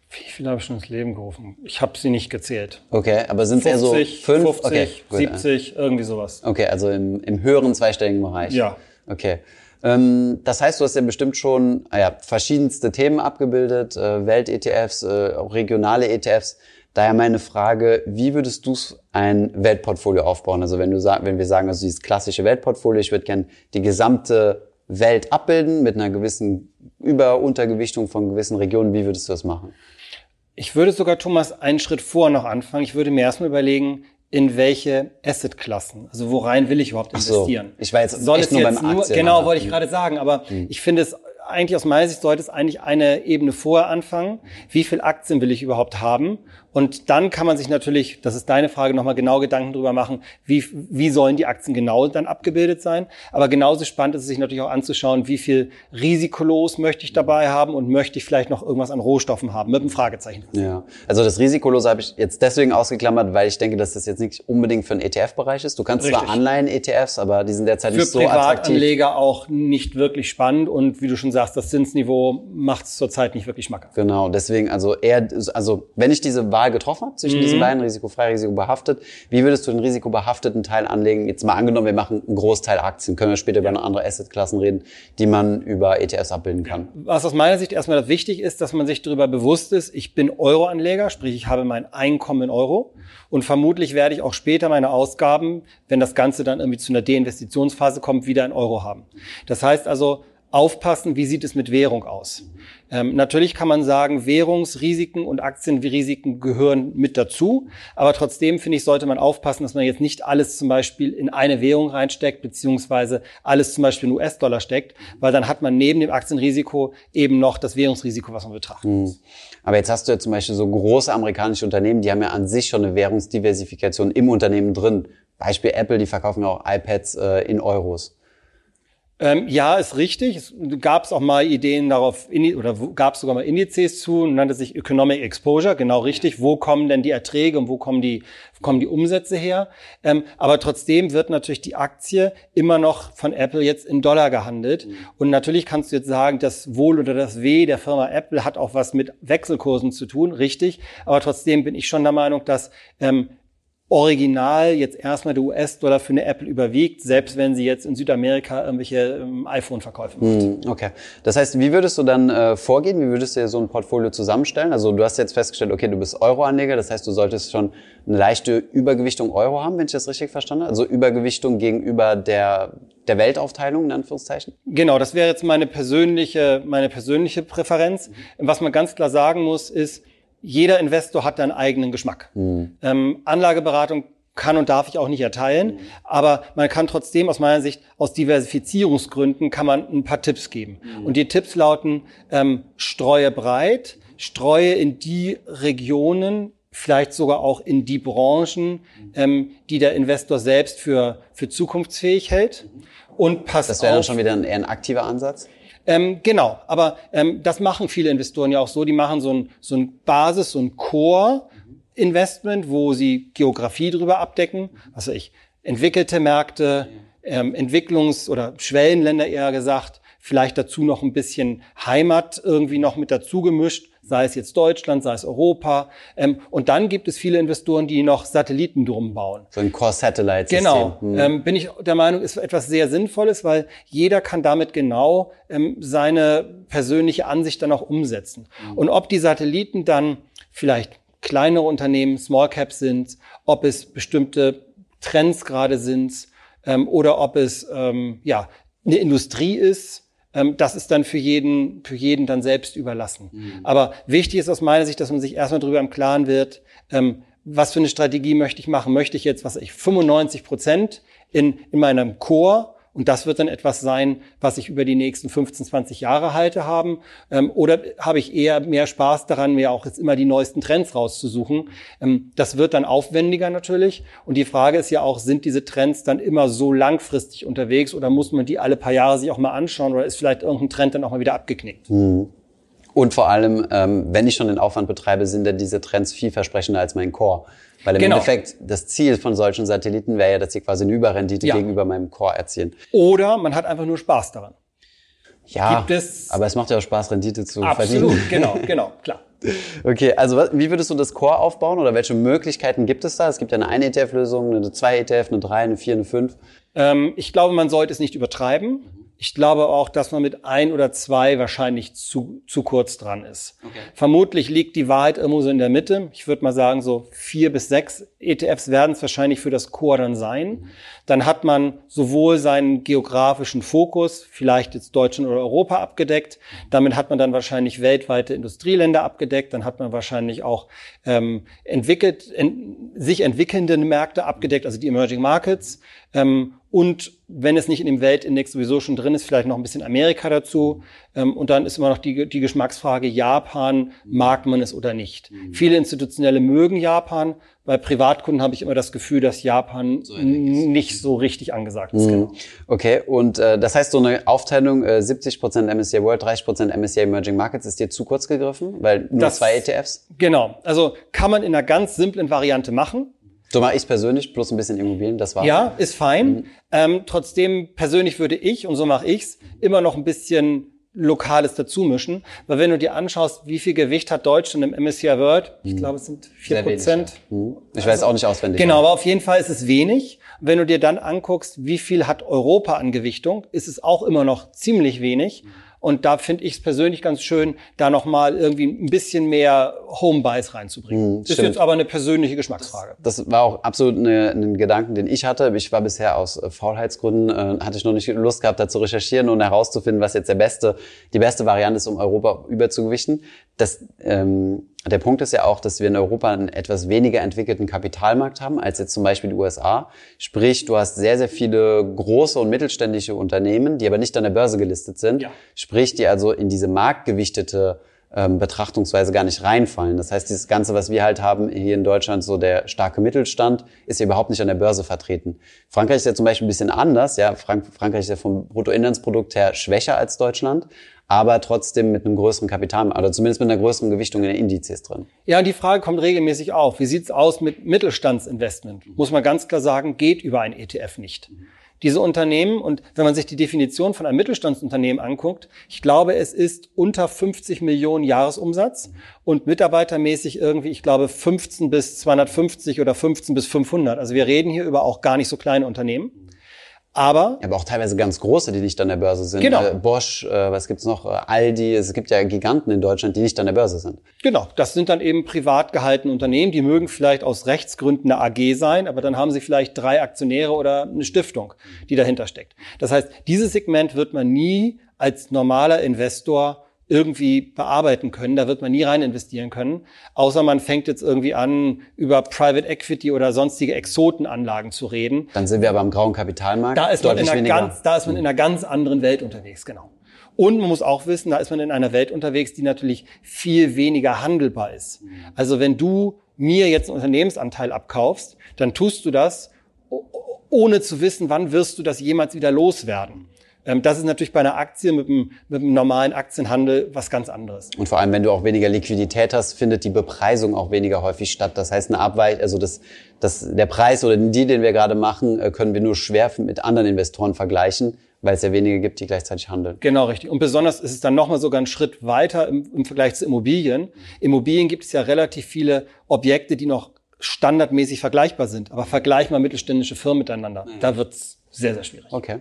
Wie viele habe ich schon ins Leben gerufen? Ich habe sie nicht gezählt. Okay, aber sind es eher so fünf? 50, okay, 70, irgendwie sowas. Okay, also im, im höheren zweistelligen Bereich. Ja. Okay. Ähm, das heißt, du hast ja bestimmt schon ah ja, verschiedenste Themen abgebildet, äh, Welt-ETFs, äh, regionale ETFs. Daher meine Frage, wie würdest du ein Weltportfolio aufbauen? Also wenn du wenn wir sagen, also dieses klassische Weltportfolio, ich würde gerne die gesamte Welt abbilden mit einer gewissen Über-Untergewichtung von gewissen Regionen, wie würdest du das machen? Ich würde sogar, Thomas, einen Schritt vor noch anfangen. Ich würde mir erstmal überlegen, in welche Assetklassen, also worein will ich überhaupt investieren? So, ich war jetzt Soll es nur jetzt beim nur, Genau, wollte ich gerade sagen, aber hm. ich finde es eigentlich aus meiner Sicht sollte es eigentlich eine Ebene vorher anfangen. Wie viel Aktien will ich überhaupt haben? Und dann kann man sich natürlich, das ist deine Frage, nochmal genau Gedanken drüber machen, wie, wie sollen die Aktien genau dann abgebildet sein. Aber genauso spannend ist es sich natürlich auch anzuschauen, wie viel risikolos möchte ich dabei haben und möchte ich vielleicht noch irgendwas an Rohstoffen haben, mit einem Fragezeichen. Ja, also das Risikolose habe ich jetzt deswegen ausgeklammert, weil ich denke, dass das jetzt nicht unbedingt für den ETF-Bereich ist. Du kannst Richtig. zwar Anleihen-ETFs, aber die sind derzeit für nicht so attraktiv. Für Privatanleger auch nicht wirklich spannend und wie du schon sagst, das Zinsniveau macht es zurzeit nicht wirklich schmackhaft. Genau, deswegen also eher, also wenn ich diese Wahl Wahl getroffen habt zwischen mhm. diesen beiden, risikofrei, risikobehaftet. Wie würdest du den risikobehafteten Teil anlegen? Jetzt mal angenommen, wir machen einen Großteil Aktien, können wir später über andere Assetklassen reden, die man über ETFs abbilden kann. Was aus meiner Sicht erstmal wichtig ist, dass man sich darüber bewusst ist, ich bin Euroanleger, sprich ich habe mein Einkommen in Euro und vermutlich werde ich auch später meine Ausgaben, wenn das Ganze dann irgendwie zu einer Deinvestitionsphase kommt, wieder in Euro haben. Das heißt also, aufpassen, wie sieht es mit Währung aus. Ähm, natürlich kann man sagen, Währungsrisiken und Aktienrisiken gehören mit dazu, aber trotzdem finde ich, sollte man aufpassen, dass man jetzt nicht alles zum Beispiel in eine Währung reinsteckt, beziehungsweise alles zum Beispiel in US-Dollar steckt, weil dann hat man neben dem Aktienrisiko eben noch das Währungsrisiko, was man betrachtet. Mhm. Aber jetzt hast du ja zum Beispiel so große amerikanische Unternehmen, die haben ja an sich schon eine Währungsdiversifikation im Unternehmen drin. Beispiel Apple, die verkaufen ja auch iPads äh, in Euros. Ähm, ja, ist richtig. Es gab auch mal Ideen darauf, oder gab es sogar mal Indizes zu, nannte sich Economic Exposure, genau richtig. Wo kommen denn die Erträge und wo kommen die, kommen die Umsätze her? Ähm, aber trotzdem wird natürlich die Aktie immer noch von Apple jetzt in Dollar gehandelt. Mhm. Und natürlich kannst du jetzt sagen, das Wohl oder das Weh der Firma Apple hat auch was mit Wechselkursen zu tun, richtig. Aber trotzdem bin ich schon der Meinung, dass ähm, original jetzt erstmal der US-Dollar für eine Apple überwiegt, selbst wenn sie jetzt in Südamerika irgendwelche ähm, iPhone-Verkäufe macht. Hm, okay. Das heißt, wie würdest du dann äh, vorgehen? Wie würdest du dir so ein Portfolio zusammenstellen? Also du hast jetzt festgestellt, okay, du bist Euro-Anleger, das heißt, du solltest schon eine leichte Übergewichtung Euro haben, wenn ich das richtig verstanden habe? Also Übergewichtung gegenüber der, der Weltaufteilung, in Anführungszeichen? Genau, das wäre jetzt meine persönliche, meine persönliche Präferenz. Mhm. Was man ganz klar sagen muss, ist, jeder Investor hat einen eigenen Geschmack. Mhm. Ähm, Anlageberatung kann und darf ich auch nicht erteilen, mhm. aber man kann trotzdem aus meiner Sicht aus Diversifizierungsgründen kann man ein paar Tipps geben. Mhm. Und die Tipps lauten, ähm, streue breit, streue in die Regionen, vielleicht sogar auch in die Branchen, mhm. ähm, die der Investor selbst für, für zukunftsfähig hält. Mhm. Und passt Das wäre dann schon wieder ein, eher ein aktiver Ansatz? Ähm, genau, aber ähm, das machen viele Investoren ja auch so. Die machen so ein, so ein Basis, so ein Core-Investment, wo sie Geografie drüber abdecken. Was weiß ich, entwickelte Märkte, ähm, Entwicklungs- oder Schwellenländer eher gesagt, vielleicht dazu noch ein bisschen Heimat irgendwie noch mit dazu gemischt sei es jetzt Deutschland, sei es Europa. Ähm, und dann gibt es viele Investoren, die noch Satelliten drum bauen. So ein Core-Satellite-System. Genau. Hm. Ähm, bin ich der Meinung, ist etwas sehr Sinnvolles, weil jeder kann damit genau ähm, seine persönliche Ansicht dann auch umsetzen. Hm. Und ob die Satelliten dann vielleicht kleinere Unternehmen, Small Caps sind, ob es bestimmte Trends gerade sind, ähm, oder ob es ähm, ja eine Industrie ist, das ist dann für jeden, für jeden dann selbst überlassen. Mhm. Aber wichtig ist aus meiner Sicht, dass man sich erstmal darüber im Klaren wird, ähm, was für eine Strategie möchte ich machen? Möchte ich jetzt, was ich, 95 Prozent in, in meinem Core und das wird dann etwas sein, was ich über die nächsten 15, 20 Jahre halte haben. Ähm, oder habe ich eher mehr Spaß daran, mir auch jetzt immer die neuesten Trends rauszusuchen. Ähm, das wird dann aufwendiger natürlich. Und die Frage ist ja auch, sind diese Trends dann immer so langfristig unterwegs oder muss man die alle paar Jahre sich auch mal anschauen oder ist vielleicht irgendein Trend dann auch mal wieder abgeknickt? Mhm. Und vor allem, ähm, wenn ich schon den Aufwand betreibe, sind dann diese Trends vielversprechender als mein Core. Weil im genau. Endeffekt das Ziel von solchen Satelliten wäre ja, dass sie quasi eine Überrendite ja. gegenüber meinem Core erzielen. Oder man hat einfach nur Spaß daran. Ja, es aber es macht ja auch Spaß, Rendite zu absolut, verdienen. genau, genau, klar. Okay, also wie würdest du das Core aufbauen oder welche Möglichkeiten gibt es da? Es gibt ja eine 1-ETF-Lösung, eine 2-ETF, eine 3, eine 4, eine 5. Ähm, ich glaube, man sollte es nicht übertreiben. Ich glaube auch, dass man mit ein oder zwei wahrscheinlich zu, zu kurz dran ist. Okay. Vermutlich liegt die Wahrheit irgendwo so in der Mitte. Ich würde mal sagen, so vier bis sechs ETFs werden es wahrscheinlich für das Core dann sein. Dann hat man sowohl seinen geografischen Fokus, vielleicht jetzt Deutschland oder Europa abgedeckt. Damit hat man dann wahrscheinlich weltweite Industrieländer abgedeckt. Dann hat man wahrscheinlich auch ähm, entwickelt, en, sich entwickelnde Märkte abgedeckt, also die Emerging Markets. Ähm, und wenn es nicht in dem Weltindex sowieso schon drin ist, vielleicht noch ein bisschen Amerika dazu. Ähm, und dann ist immer noch die, die Geschmacksfrage, Japan, mag man es oder nicht? Mhm. Viele Institutionelle mögen Japan. Bei Privatkunden habe ich immer das Gefühl, dass Japan so nicht so richtig angesagt ist. Mhm. Genau. Okay, und äh, das heißt, so eine Aufteilung äh, 70% MSCI World, 30% MSCI Emerging Markets ist dir zu kurz gegriffen, weil nur das, zwei ETFs? Genau, also kann man in einer ganz simplen Variante machen. So mache ich persönlich, plus ein bisschen Immobilien, das war. Ja, ist fein. Mhm. Ähm, trotzdem persönlich würde ich, und so mache ich's, immer noch ein bisschen Lokales dazu mischen. Weil wenn du dir anschaust, wie viel Gewicht hat Deutschland im MSCI World, ich mhm. glaube, es sind vier Prozent. Ja. Mhm. Ich weiß auch nicht auswendig. Genau, aber auf jeden Fall ist es wenig. Wenn du dir dann anguckst, wie viel hat Europa an Gewichtung, ist es auch immer noch ziemlich wenig. Mhm. Und da finde ich es persönlich ganz schön, da nochmal irgendwie ein bisschen mehr Homebuys reinzubringen. Mhm, ist jetzt aber eine persönliche Geschmacksfrage. Das, das war auch absolut eine, ein Gedanken, den ich hatte. Ich war bisher aus äh, Faulheitsgründen, äh, hatte ich noch nicht Lust gehabt, da zu recherchieren und herauszufinden, was jetzt der beste, die beste Variante ist, um Europa überzugewichten. Das, ähm, der Punkt ist ja auch, dass wir in Europa einen etwas weniger entwickelten Kapitalmarkt haben als jetzt zum Beispiel die USA. Sprich, du hast sehr, sehr viele große und mittelständische Unternehmen, die aber nicht an der Börse gelistet sind. Ja. Sprich, die also in diese marktgewichtete ähm, Betrachtungsweise gar nicht reinfallen. Das heißt, dieses Ganze, was wir halt haben hier in Deutschland, so der starke Mittelstand, ist ja überhaupt nicht an der Börse vertreten. Frankreich ist ja zum Beispiel ein bisschen anders. Ja, Frank Frankreich ist ja vom Bruttoinlandsprodukt her schwächer als Deutschland aber trotzdem mit einem größeren Kapital oder zumindest mit einer größeren Gewichtung in den Indizes drin. Ja, und die Frage kommt regelmäßig auf. Wie sieht's aus mit Mittelstandsinvestment? Muss man ganz klar sagen, geht über ein ETF nicht. Diese Unternehmen, und wenn man sich die Definition von einem Mittelstandsunternehmen anguckt, ich glaube, es ist unter 50 Millionen Jahresumsatz und mitarbeitermäßig irgendwie, ich glaube, 15 bis 250 oder 15 bis 500. Also wir reden hier über auch gar nicht so kleine Unternehmen. Aber, aber auch teilweise ganz große, die nicht an der Börse sind. Genau. Äh, Bosch, äh, was gibt's noch? Äh, Aldi, es gibt ja Giganten in Deutschland, die nicht an der Börse sind. Genau, das sind dann eben privat gehaltene Unternehmen, die mögen vielleicht aus Rechtsgründen eine AG sein, aber dann haben sie vielleicht drei Aktionäre oder eine Stiftung, die dahinter steckt. Das heißt, dieses Segment wird man nie als normaler Investor irgendwie bearbeiten können. Da wird man nie rein investieren können, außer man fängt jetzt irgendwie an, über Private Equity oder sonstige Exotenanlagen zu reden. Dann sind wir aber am grauen Kapitalmarkt. Da ist man, in einer, ganz, da ist man in einer ganz anderen Welt unterwegs, genau. Und man muss auch wissen, da ist man in einer Welt unterwegs, die natürlich viel weniger handelbar ist. Also wenn du mir jetzt einen Unternehmensanteil abkaufst, dann tust du das, ohne zu wissen, wann wirst du das jemals wieder loswerden. Ähm, das ist natürlich bei einer Aktie mit einem, mit einem normalen Aktienhandel was ganz anderes. Und vor allem, wenn du auch weniger Liquidität hast, findet die Bepreisung auch weniger häufig statt. Das heißt, eine Abweich, also das, das, der Preis oder die, den wir gerade machen, äh, können wir nur schwer mit anderen Investoren vergleichen, weil es ja wenige gibt, die gleichzeitig handeln. Genau, richtig. Und besonders ist es dann nochmal sogar einen Schritt weiter im, im Vergleich zu Immobilien. Immobilien gibt es ja relativ viele Objekte, die noch standardmäßig vergleichbar sind. Aber vergleich mal mittelständische Firmen miteinander. Da wird's sehr, sehr schwierig. Okay.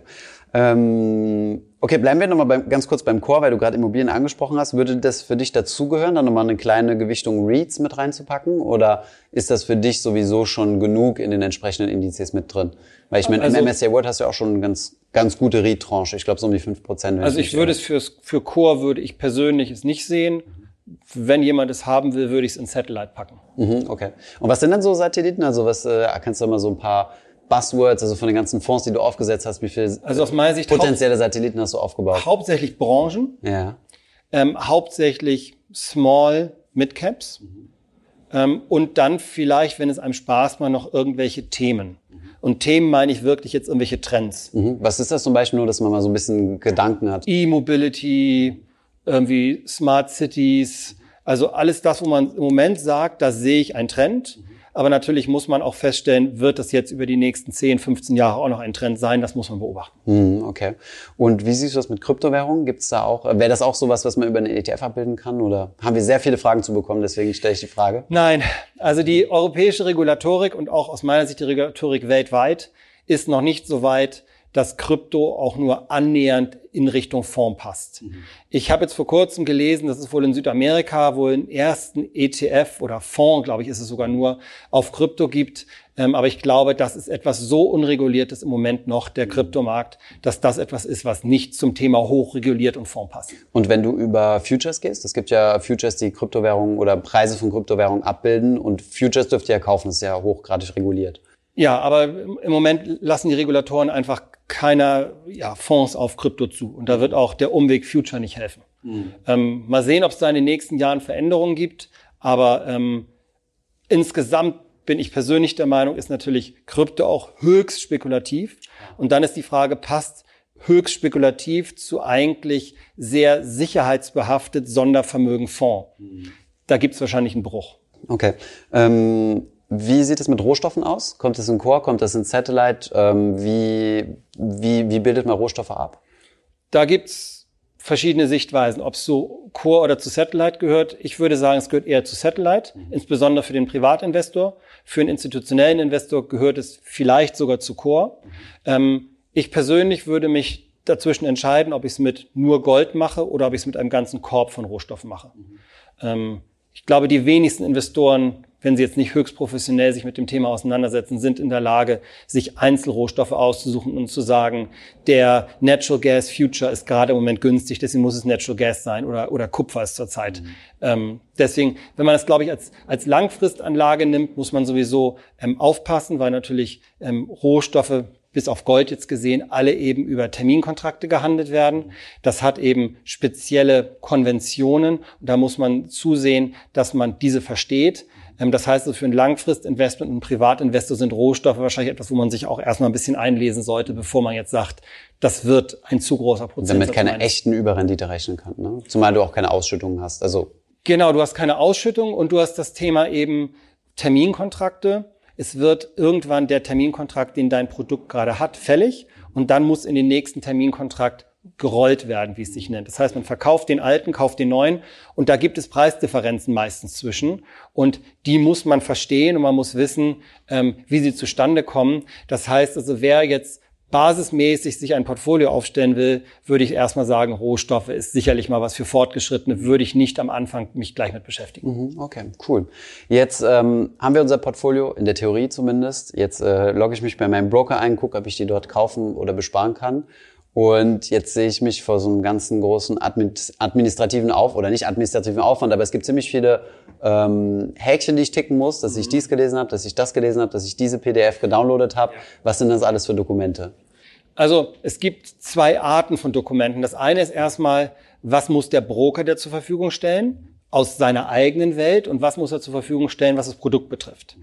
Ähm, okay, bleiben wir nochmal ganz kurz beim Core, weil du gerade Immobilien angesprochen hast. Würde das für dich dazugehören, dann nochmal eine kleine Gewichtung REITs mit reinzupacken? Oder ist das für dich sowieso schon genug in den entsprechenden Indizes mit drin? Weil ich meine, also, im MSCI World hast du ja auch schon eine ganz, ganz gute REIT-Tranche. Ich glaube, so um die fünf Prozent. Also ich würde es fürs, für Core würde ich persönlich es nicht sehen. Wenn jemand es haben will, würde ich es in Satellite packen. Mhm, okay. Und was sind denn so Satelliten? Also was äh, kannst du mal so ein paar Buzzwords, also von den ganzen Fonds, die du aufgesetzt hast, wie viele also aus meiner Sicht potenzielle Satelliten hast du aufgebaut? Hauptsächlich Branchen. Ja. Ähm, hauptsächlich Small Mid Caps. Mhm. Ähm, und dann vielleicht, wenn es einem Spaß macht, noch irgendwelche Themen. Mhm. Und Themen meine ich wirklich jetzt irgendwelche Trends. Mhm. Was ist das zum Beispiel nur, dass man mal so ein bisschen Gedanken hat? E-Mobility, irgendwie Smart Cities, also alles das, wo man im Moment sagt, da sehe ich einen Trend. Aber natürlich muss man auch feststellen, wird das jetzt über die nächsten 10, 15 Jahre auch noch ein Trend sein? Das muss man beobachten. Hm, okay. Und wie siehst du das mit Kryptowährungen? Gibt es da auch, wäre das auch sowas, was man über einen ETF abbilden kann? Oder haben wir sehr viele Fragen zu bekommen, deswegen stelle ich die Frage? Nein. Also die europäische Regulatorik und auch aus meiner Sicht die Regulatorik weltweit ist noch nicht so weit, dass Krypto auch nur annähernd in Richtung Fonds passt. Mhm. Ich habe jetzt vor kurzem gelesen, dass es wohl in Südamerika wohl einen ersten ETF oder Fonds, glaube ich, ist es sogar nur, auf Krypto gibt. Ähm, aber ich glaube, das ist etwas so unreguliertes im Moment noch, der mhm. Kryptomarkt, dass das etwas ist, was nicht zum Thema hochreguliert und Fonds passt. Und wenn du über Futures gehst, es gibt ja Futures, die Kryptowährungen oder Preise von Kryptowährungen abbilden und Futures dürft ihr ja kaufen, das ist ja hochgradig reguliert. Ja, aber im Moment lassen die Regulatoren einfach keiner ja, Fonds auf Krypto zu. Und da wird auch der Umweg Future nicht helfen. Mhm. Ähm, mal sehen, ob es da in den nächsten Jahren Veränderungen gibt. Aber ähm, insgesamt bin ich persönlich der Meinung, ist natürlich Krypto auch höchst spekulativ. Und dann ist die Frage, passt höchst spekulativ zu eigentlich sehr sicherheitsbehaftet Sondervermögen Fonds? Mhm. Da gibt es wahrscheinlich einen Bruch. Okay. Ähm wie sieht es mit Rohstoffen aus? Kommt es in Core, kommt es in Satellite? Ähm, wie, wie, wie bildet man Rohstoffe ab? Da gibt's verschiedene Sichtweisen, ob es zu Core oder zu Satellite gehört. Ich würde sagen, es gehört eher zu Satellite, mhm. insbesondere für den Privatinvestor. Für einen institutionellen Investor gehört es vielleicht sogar zu Core. Mhm. Ähm, ich persönlich würde mich dazwischen entscheiden, ob ich es mit nur Gold mache oder ob ich es mit einem ganzen Korb von Rohstoffen mache. Mhm. Ähm, ich glaube, die wenigsten Investoren wenn sie jetzt nicht höchst professionell sich mit dem Thema auseinandersetzen, sind in der Lage, sich Einzelrohstoffe auszusuchen und zu sagen, der Natural Gas Future ist gerade im Moment günstig, deswegen muss es Natural Gas sein oder, oder Kupfer ist zurzeit. Mhm. Ähm, deswegen, wenn man das, glaube ich, als, als Langfristanlage nimmt, muss man sowieso ähm, aufpassen, weil natürlich ähm, Rohstoffe bis auf Gold jetzt gesehen, alle eben über Terminkontrakte gehandelt werden. Das hat eben spezielle Konventionen und da muss man zusehen, dass man diese versteht. Ähm, das heißt, für ein Langfristinvestment und ein Privatinvestor sind Rohstoffe wahrscheinlich etwas, wo man sich auch erstmal ein bisschen einlesen sollte, bevor man jetzt sagt, das wird ein zu großer Prozent. Damit keine echten Überrendite rechnen kann, ne? Zumal du auch keine Ausschüttungen hast. Also genau, du hast keine Ausschüttung und du hast das Thema eben Terminkontrakte. Es wird irgendwann der Terminkontrakt, den dein Produkt gerade hat, fällig und dann muss in den nächsten Terminkontrakt gerollt werden, wie es sich nennt. Das heißt, man verkauft den alten, kauft den neuen und da gibt es Preisdifferenzen meistens zwischen und die muss man verstehen und man muss wissen, ähm, wie sie zustande kommen. Das heißt also, wer jetzt basismäßig sich ein Portfolio aufstellen will, würde ich erstmal sagen, Rohstoffe ist sicherlich mal was für Fortgeschrittene, würde ich nicht am Anfang mich gleich mit beschäftigen. Mhm, okay, cool. Jetzt ähm, haben wir unser Portfolio, in der Theorie zumindest. Jetzt äh, logge ich mich bei meinem Broker ein, gucke, ob ich die dort kaufen oder besparen kann. Und jetzt sehe ich mich vor so einem ganzen großen administrativen Auf oder nicht administrativen Aufwand, aber es gibt ziemlich viele ähm, Häkchen, die ich ticken muss, dass ich mhm. dies gelesen habe, dass ich das gelesen habe, dass ich diese PDF gedownloadet habe. Was sind das alles für Dokumente? Also es gibt zwei Arten von Dokumenten. Das eine ist erstmal, was muss der Broker dir zur Verfügung stellen aus seiner eigenen Welt und was muss er zur Verfügung stellen, was das Produkt betrifft.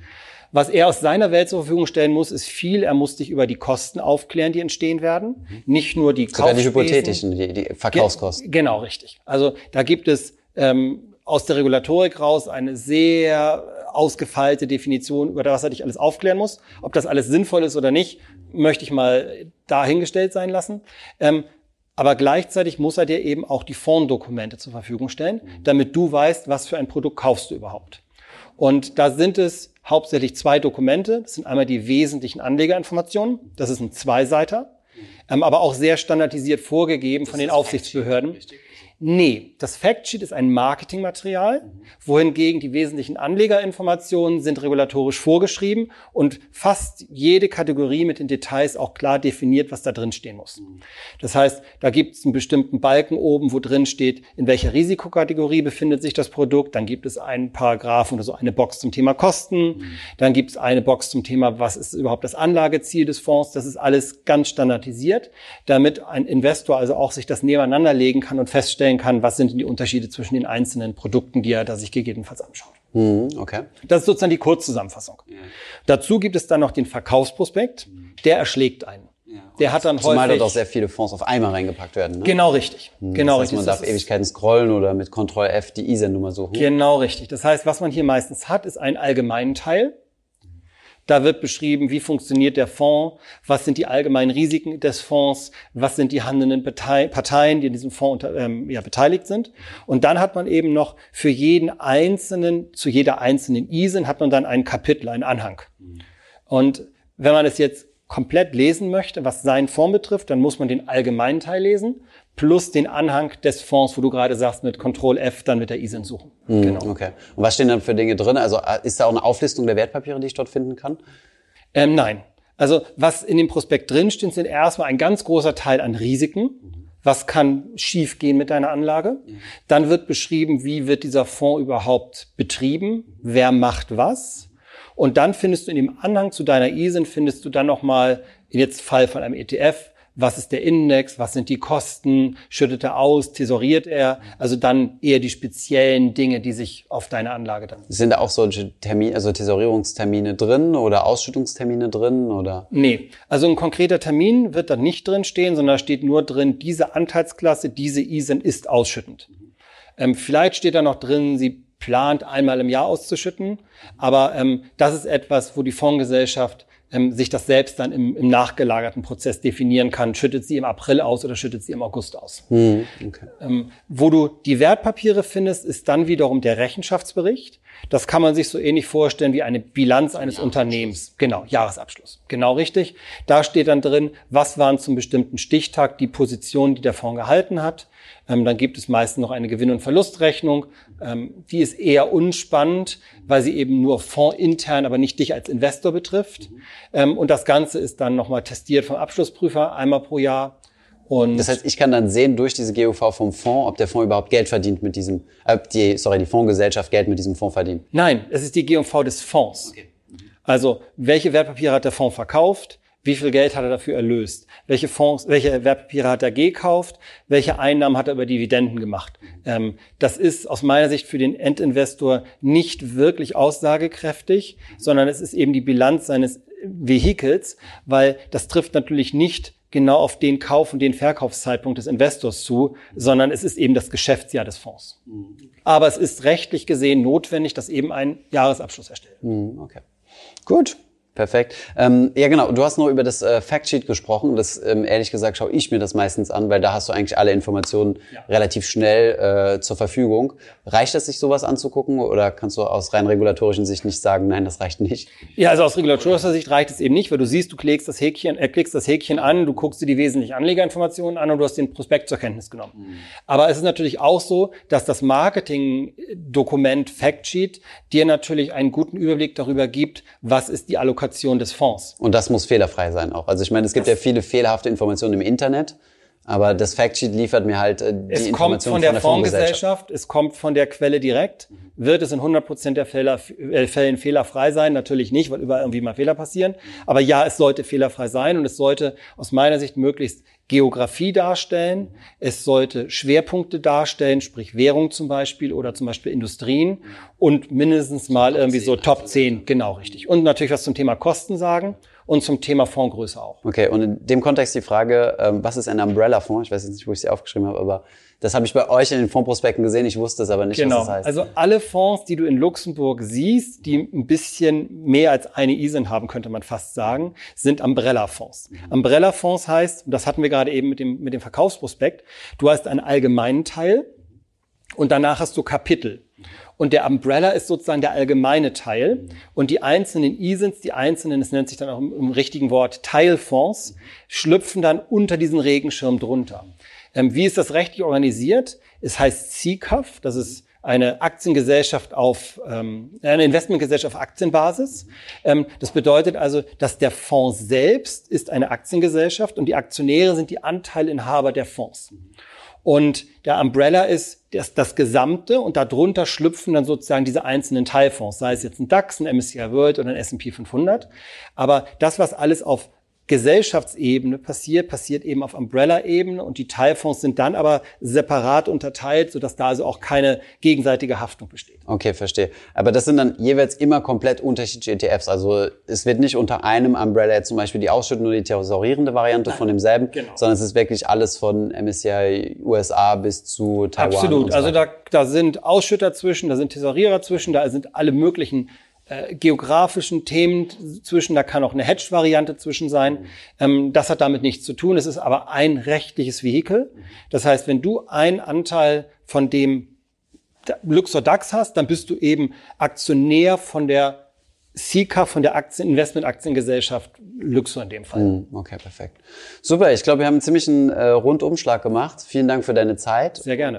Was er aus seiner Welt zur Verfügung stellen muss, ist viel. Er muss dich über die Kosten aufklären, die entstehen werden. Mhm. Nicht nur die Sogar die hypothetischen, die, die Verkaufskosten. Ge genau, richtig. Also da gibt es ähm, aus der Regulatorik raus eine sehr ausgefeilte Definition, über das er dich alles aufklären muss. Ob das alles sinnvoll ist oder nicht, möchte ich mal dahingestellt sein lassen. Ähm, aber gleichzeitig muss er dir eben auch die Fonddokumente zur Verfügung stellen, mhm. damit du weißt, was für ein Produkt kaufst du überhaupt. Und da sind es hauptsächlich zwei Dokumente. Das sind einmal die wesentlichen Anlegerinformationen. Das ist ein Zweiseiter. ähm, aber auch sehr standardisiert vorgegeben das von den Aufsichtsbehörden. Richtig. Nee, das Factsheet ist ein Marketingmaterial, wohingegen die wesentlichen Anlegerinformationen sind regulatorisch vorgeschrieben und fast jede Kategorie mit den Details auch klar definiert, was da drin stehen muss. Das heißt, da gibt es einen bestimmten Balken oben, wo drin steht, in welcher Risikokategorie befindet sich das Produkt. Dann gibt es einen Paragraphen oder so eine Box zum Thema Kosten. Dann gibt es eine Box zum Thema, was ist überhaupt das Anlageziel des Fonds. Das ist alles ganz standardisiert, damit ein Investor also auch sich das nebeneinander legen kann und feststellen, feststellen kann, was sind die Unterschiede zwischen den einzelnen Produkten, die er da sich gegebenenfalls anschaut. Mhm, okay. Das ist sozusagen die Kurzzusammenfassung. Ja. Dazu gibt es dann noch den Verkaufsprospekt, der erschlägt einen. Ja, der hat dann Zumal häufig, dort auch sehr viele Fonds auf einmal reingepackt werden. Ne? Genau richtig. Mhm, genau das heißt, richtig. Man darf Ewigkeiten scrollen oder mit Ctrl F die ISIN-Nummer suchen. Genau richtig. Das heißt, was man hier meistens hat, ist einen allgemeinen Teil. Da wird beschrieben, wie funktioniert der Fonds, was sind die allgemeinen Risiken des Fonds, was sind die handelnden Parteien, die in diesem Fonds unter, ähm, ja, beteiligt sind. Und dann hat man eben noch für jeden einzelnen, zu jeder einzelnen ISIN hat man dann ein Kapitel, einen Anhang. Und wenn man es jetzt komplett lesen möchte, was seinen Fonds betrifft, dann muss man den allgemeinen Teil lesen plus den Anhang des Fonds, wo du gerade sagst, mit Ctrl F dann mit der ISIN suchen. Mhm, genau. Okay. Und was stehen dann für Dinge drin? Also äh, ist da auch eine Auflistung der Wertpapiere, die ich dort finden kann? Ähm, nein. Also was in dem Prospekt drinsteht, sind erstmal ein ganz großer Teil an Risiken. Was kann schiefgehen mit deiner Anlage? Dann wird beschrieben, wie wird dieser Fonds überhaupt betrieben? Wer macht was? Und dann findest du in dem Anhang zu deiner ISIN, findest du dann nochmal, in jetzt Fall von einem ETF, was ist der Index, was sind die Kosten, schüttet er aus, tesoriert er, also dann eher die speziellen Dinge, die sich auf deine Anlage dann. Sind da auch solche Termine, also Tesorierungstermine drin oder Ausschüttungstermine drin oder? Nee, also ein konkreter Termin wird da nicht drin stehen, sondern da steht nur drin, diese Anteilsklasse, diese ISIN ist ausschüttend. Ähm, vielleicht steht da noch drin, sie plant einmal im Jahr auszuschütten, aber ähm, das ist etwas, wo die Fondsgesellschaft ähm, sich das selbst dann im, im, nachgelagerten Prozess definieren kann. Schüttet sie im April aus oder schüttet sie im August aus? Hm, okay. ähm, wo du die Wertpapiere findest, ist dann wiederum der Rechenschaftsbericht. Das kann man sich so ähnlich vorstellen wie eine Bilanz eines Unternehmens. Genau, Jahresabschluss. Genau richtig. Da steht dann drin, was waren zum bestimmten Stichtag die Positionen, die der Fonds gehalten hat. Ähm, dann gibt es meistens noch eine Gewinn- und Verlustrechnung. Ähm, die ist eher unspannend, weil sie eben nur fondsintern, aber nicht dich als Investor betrifft. Ähm, und das Ganze ist dann nochmal testiert vom Abschlussprüfer einmal pro Jahr. Und das heißt, ich kann dann sehen durch diese GUV vom Fonds, ob der Fonds überhaupt Geld verdient mit diesem, äh, die, sorry, die Fondsgesellschaft Geld mit diesem Fonds verdient. Nein, es ist die GUV des Fonds. Okay. Also, welche Wertpapiere hat der Fonds verkauft? Wie viel Geld hat er dafür erlöst? Welche Fonds, welche Wertpapiere hat er gekauft? Welche Einnahmen hat er über Dividenden gemacht? Ähm, das ist aus meiner Sicht für den Endinvestor nicht wirklich aussagekräftig, sondern es ist eben die Bilanz seines Vehikels, weil das trifft natürlich nicht genau auf den Kauf- und den Verkaufszeitpunkt des Investors zu, sondern es ist eben das Geschäftsjahr des Fonds. Aber es ist rechtlich gesehen notwendig, dass eben ein Jahresabschluss erstellt wird. Okay. Gut. Perfekt. Ähm, ja, genau. Du hast nur über das äh, Factsheet gesprochen. Das ähm, ehrlich gesagt schaue ich mir das meistens an, weil da hast du eigentlich alle Informationen ja. relativ schnell äh, zur Verfügung. Reicht es sich sowas anzugucken oder kannst du aus rein regulatorischen Sicht nicht sagen, nein, das reicht nicht? Ja, also aus regulatorischer Sicht reicht es eben nicht, weil du siehst, du klickst das Häkchen, äh, klickst das Häkchen an, du guckst dir die wesentlichen Anlegerinformationen an und du hast den Prospekt zur Kenntnis genommen. Mhm. Aber es ist natürlich auch so, dass das Marketing-Dokument Factsheet dir natürlich einen guten Überblick darüber gibt, was ist die Allokation Allokation des Fonds. Und das muss fehlerfrei sein auch. Also ich meine, es gibt das ja viele fehlerhafte Informationen im Internet. Aber das Factsheet liefert mir halt äh, die es Informationen kommt von der, von der Fondsgesellschaft, es kommt von der Quelle direkt. Wird es in 100 Prozent der Fälle, äh, Fällen fehlerfrei sein? Natürlich nicht, weil überall irgendwie mal Fehler passieren. Aber ja, es sollte fehlerfrei sein und es sollte aus meiner Sicht möglichst Geografie darstellen. Es sollte Schwerpunkte darstellen, sprich Währung zum Beispiel oder zum Beispiel Industrien und mindestens mal irgendwie so Top 10, genau richtig. Und natürlich was zum Thema Kosten sagen und zum Thema Fondsgröße auch. Okay, und in dem Kontext die Frage, ähm, was ist ein Umbrella-Fonds? Ich weiß jetzt nicht, wo ich sie aufgeschrieben habe, aber das habe ich bei euch in den Fondsprospekten gesehen. Ich wusste es aber nicht, genau. was das heißt. Also alle Fonds, die du in Luxemburg siehst, die ein bisschen mehr als eine ISIN haben, könnte man fast sagen, sind Umbrella-Fonds. Mhm. Umbrella-Fonds heißt, und das hatten wir gerade eben mit dem, mit dem Verkaufsprospekt, du hast einen allgemeinen Teil, Und danach hast du Kapitel. Und der Umbrella ist sozusagen der allgemeine Teil. Und die einzelnen ISINs, die einzelnen, es nennt sich dann auch im, im richtigen Wort Teilfonds, schlüpfen dann unter diesen Regenschirm drunter. Ähm, wie ist das rechtlich organisiert? Es heißt CCAF, das ist eine Aktiengesellschaft auf, ähm, eine Investmentgesellschaft auf Aktienbasis. Ähm, das bedeutet also, dass der Fonds selbst ist eine Aktiengesellschaft und die Aktionäre sind die Anteilinhaber der Fonds. Und der Umbrella ist das, das Gesamte und darunter schlüpfen dann sozusagen diese einzelnen Teilfonds, sei es jetzt ein DAX, ein MSCI World oder ein S&P 500. Aber das, was alles auf Gesellschaftsebene passiert, passiert eben auf Umbrella-Ebene und die Teilfonds sind dann aber separat unterteilt, sodass da also auch keine gegenseitige Haftung besteht. Okay, verstehe. Aber das sind dann jeweils immer komplett unterschiedliche ETFs. Also es wird nicht unter einem Umbrella jetzt zum Beispiel die ausschüttende oder die thesaurierende Variante von demselben, genau. sondern es ist wirklich alles von MSCI USA bis zu Taiwan. Absolut. So also da, da sind Ausschütter zwischen, da sind Thesaurierer zwischen, da sind alle möglichen äh, geografischen Themen zwischen, da kann auch eine Hedge-Variante zwischen sein. Ähm, das hat damit nichts zu tun. Es ist aber ein rechtliches Vehikel. Das heißt, wenn du einen Anteil von dem Luxor DAX hast, dann bist du eben Aktionär von der Sika von der Aktien, Investment-Aktiengesellschaft Luxor in dem Fall. Hm, okay, perfekt. Super, ich glaube, wir haben einen ziemlichen äh, Rundumschlag gemacht. Vielen Dank für deine Zeit. Sehr gerne.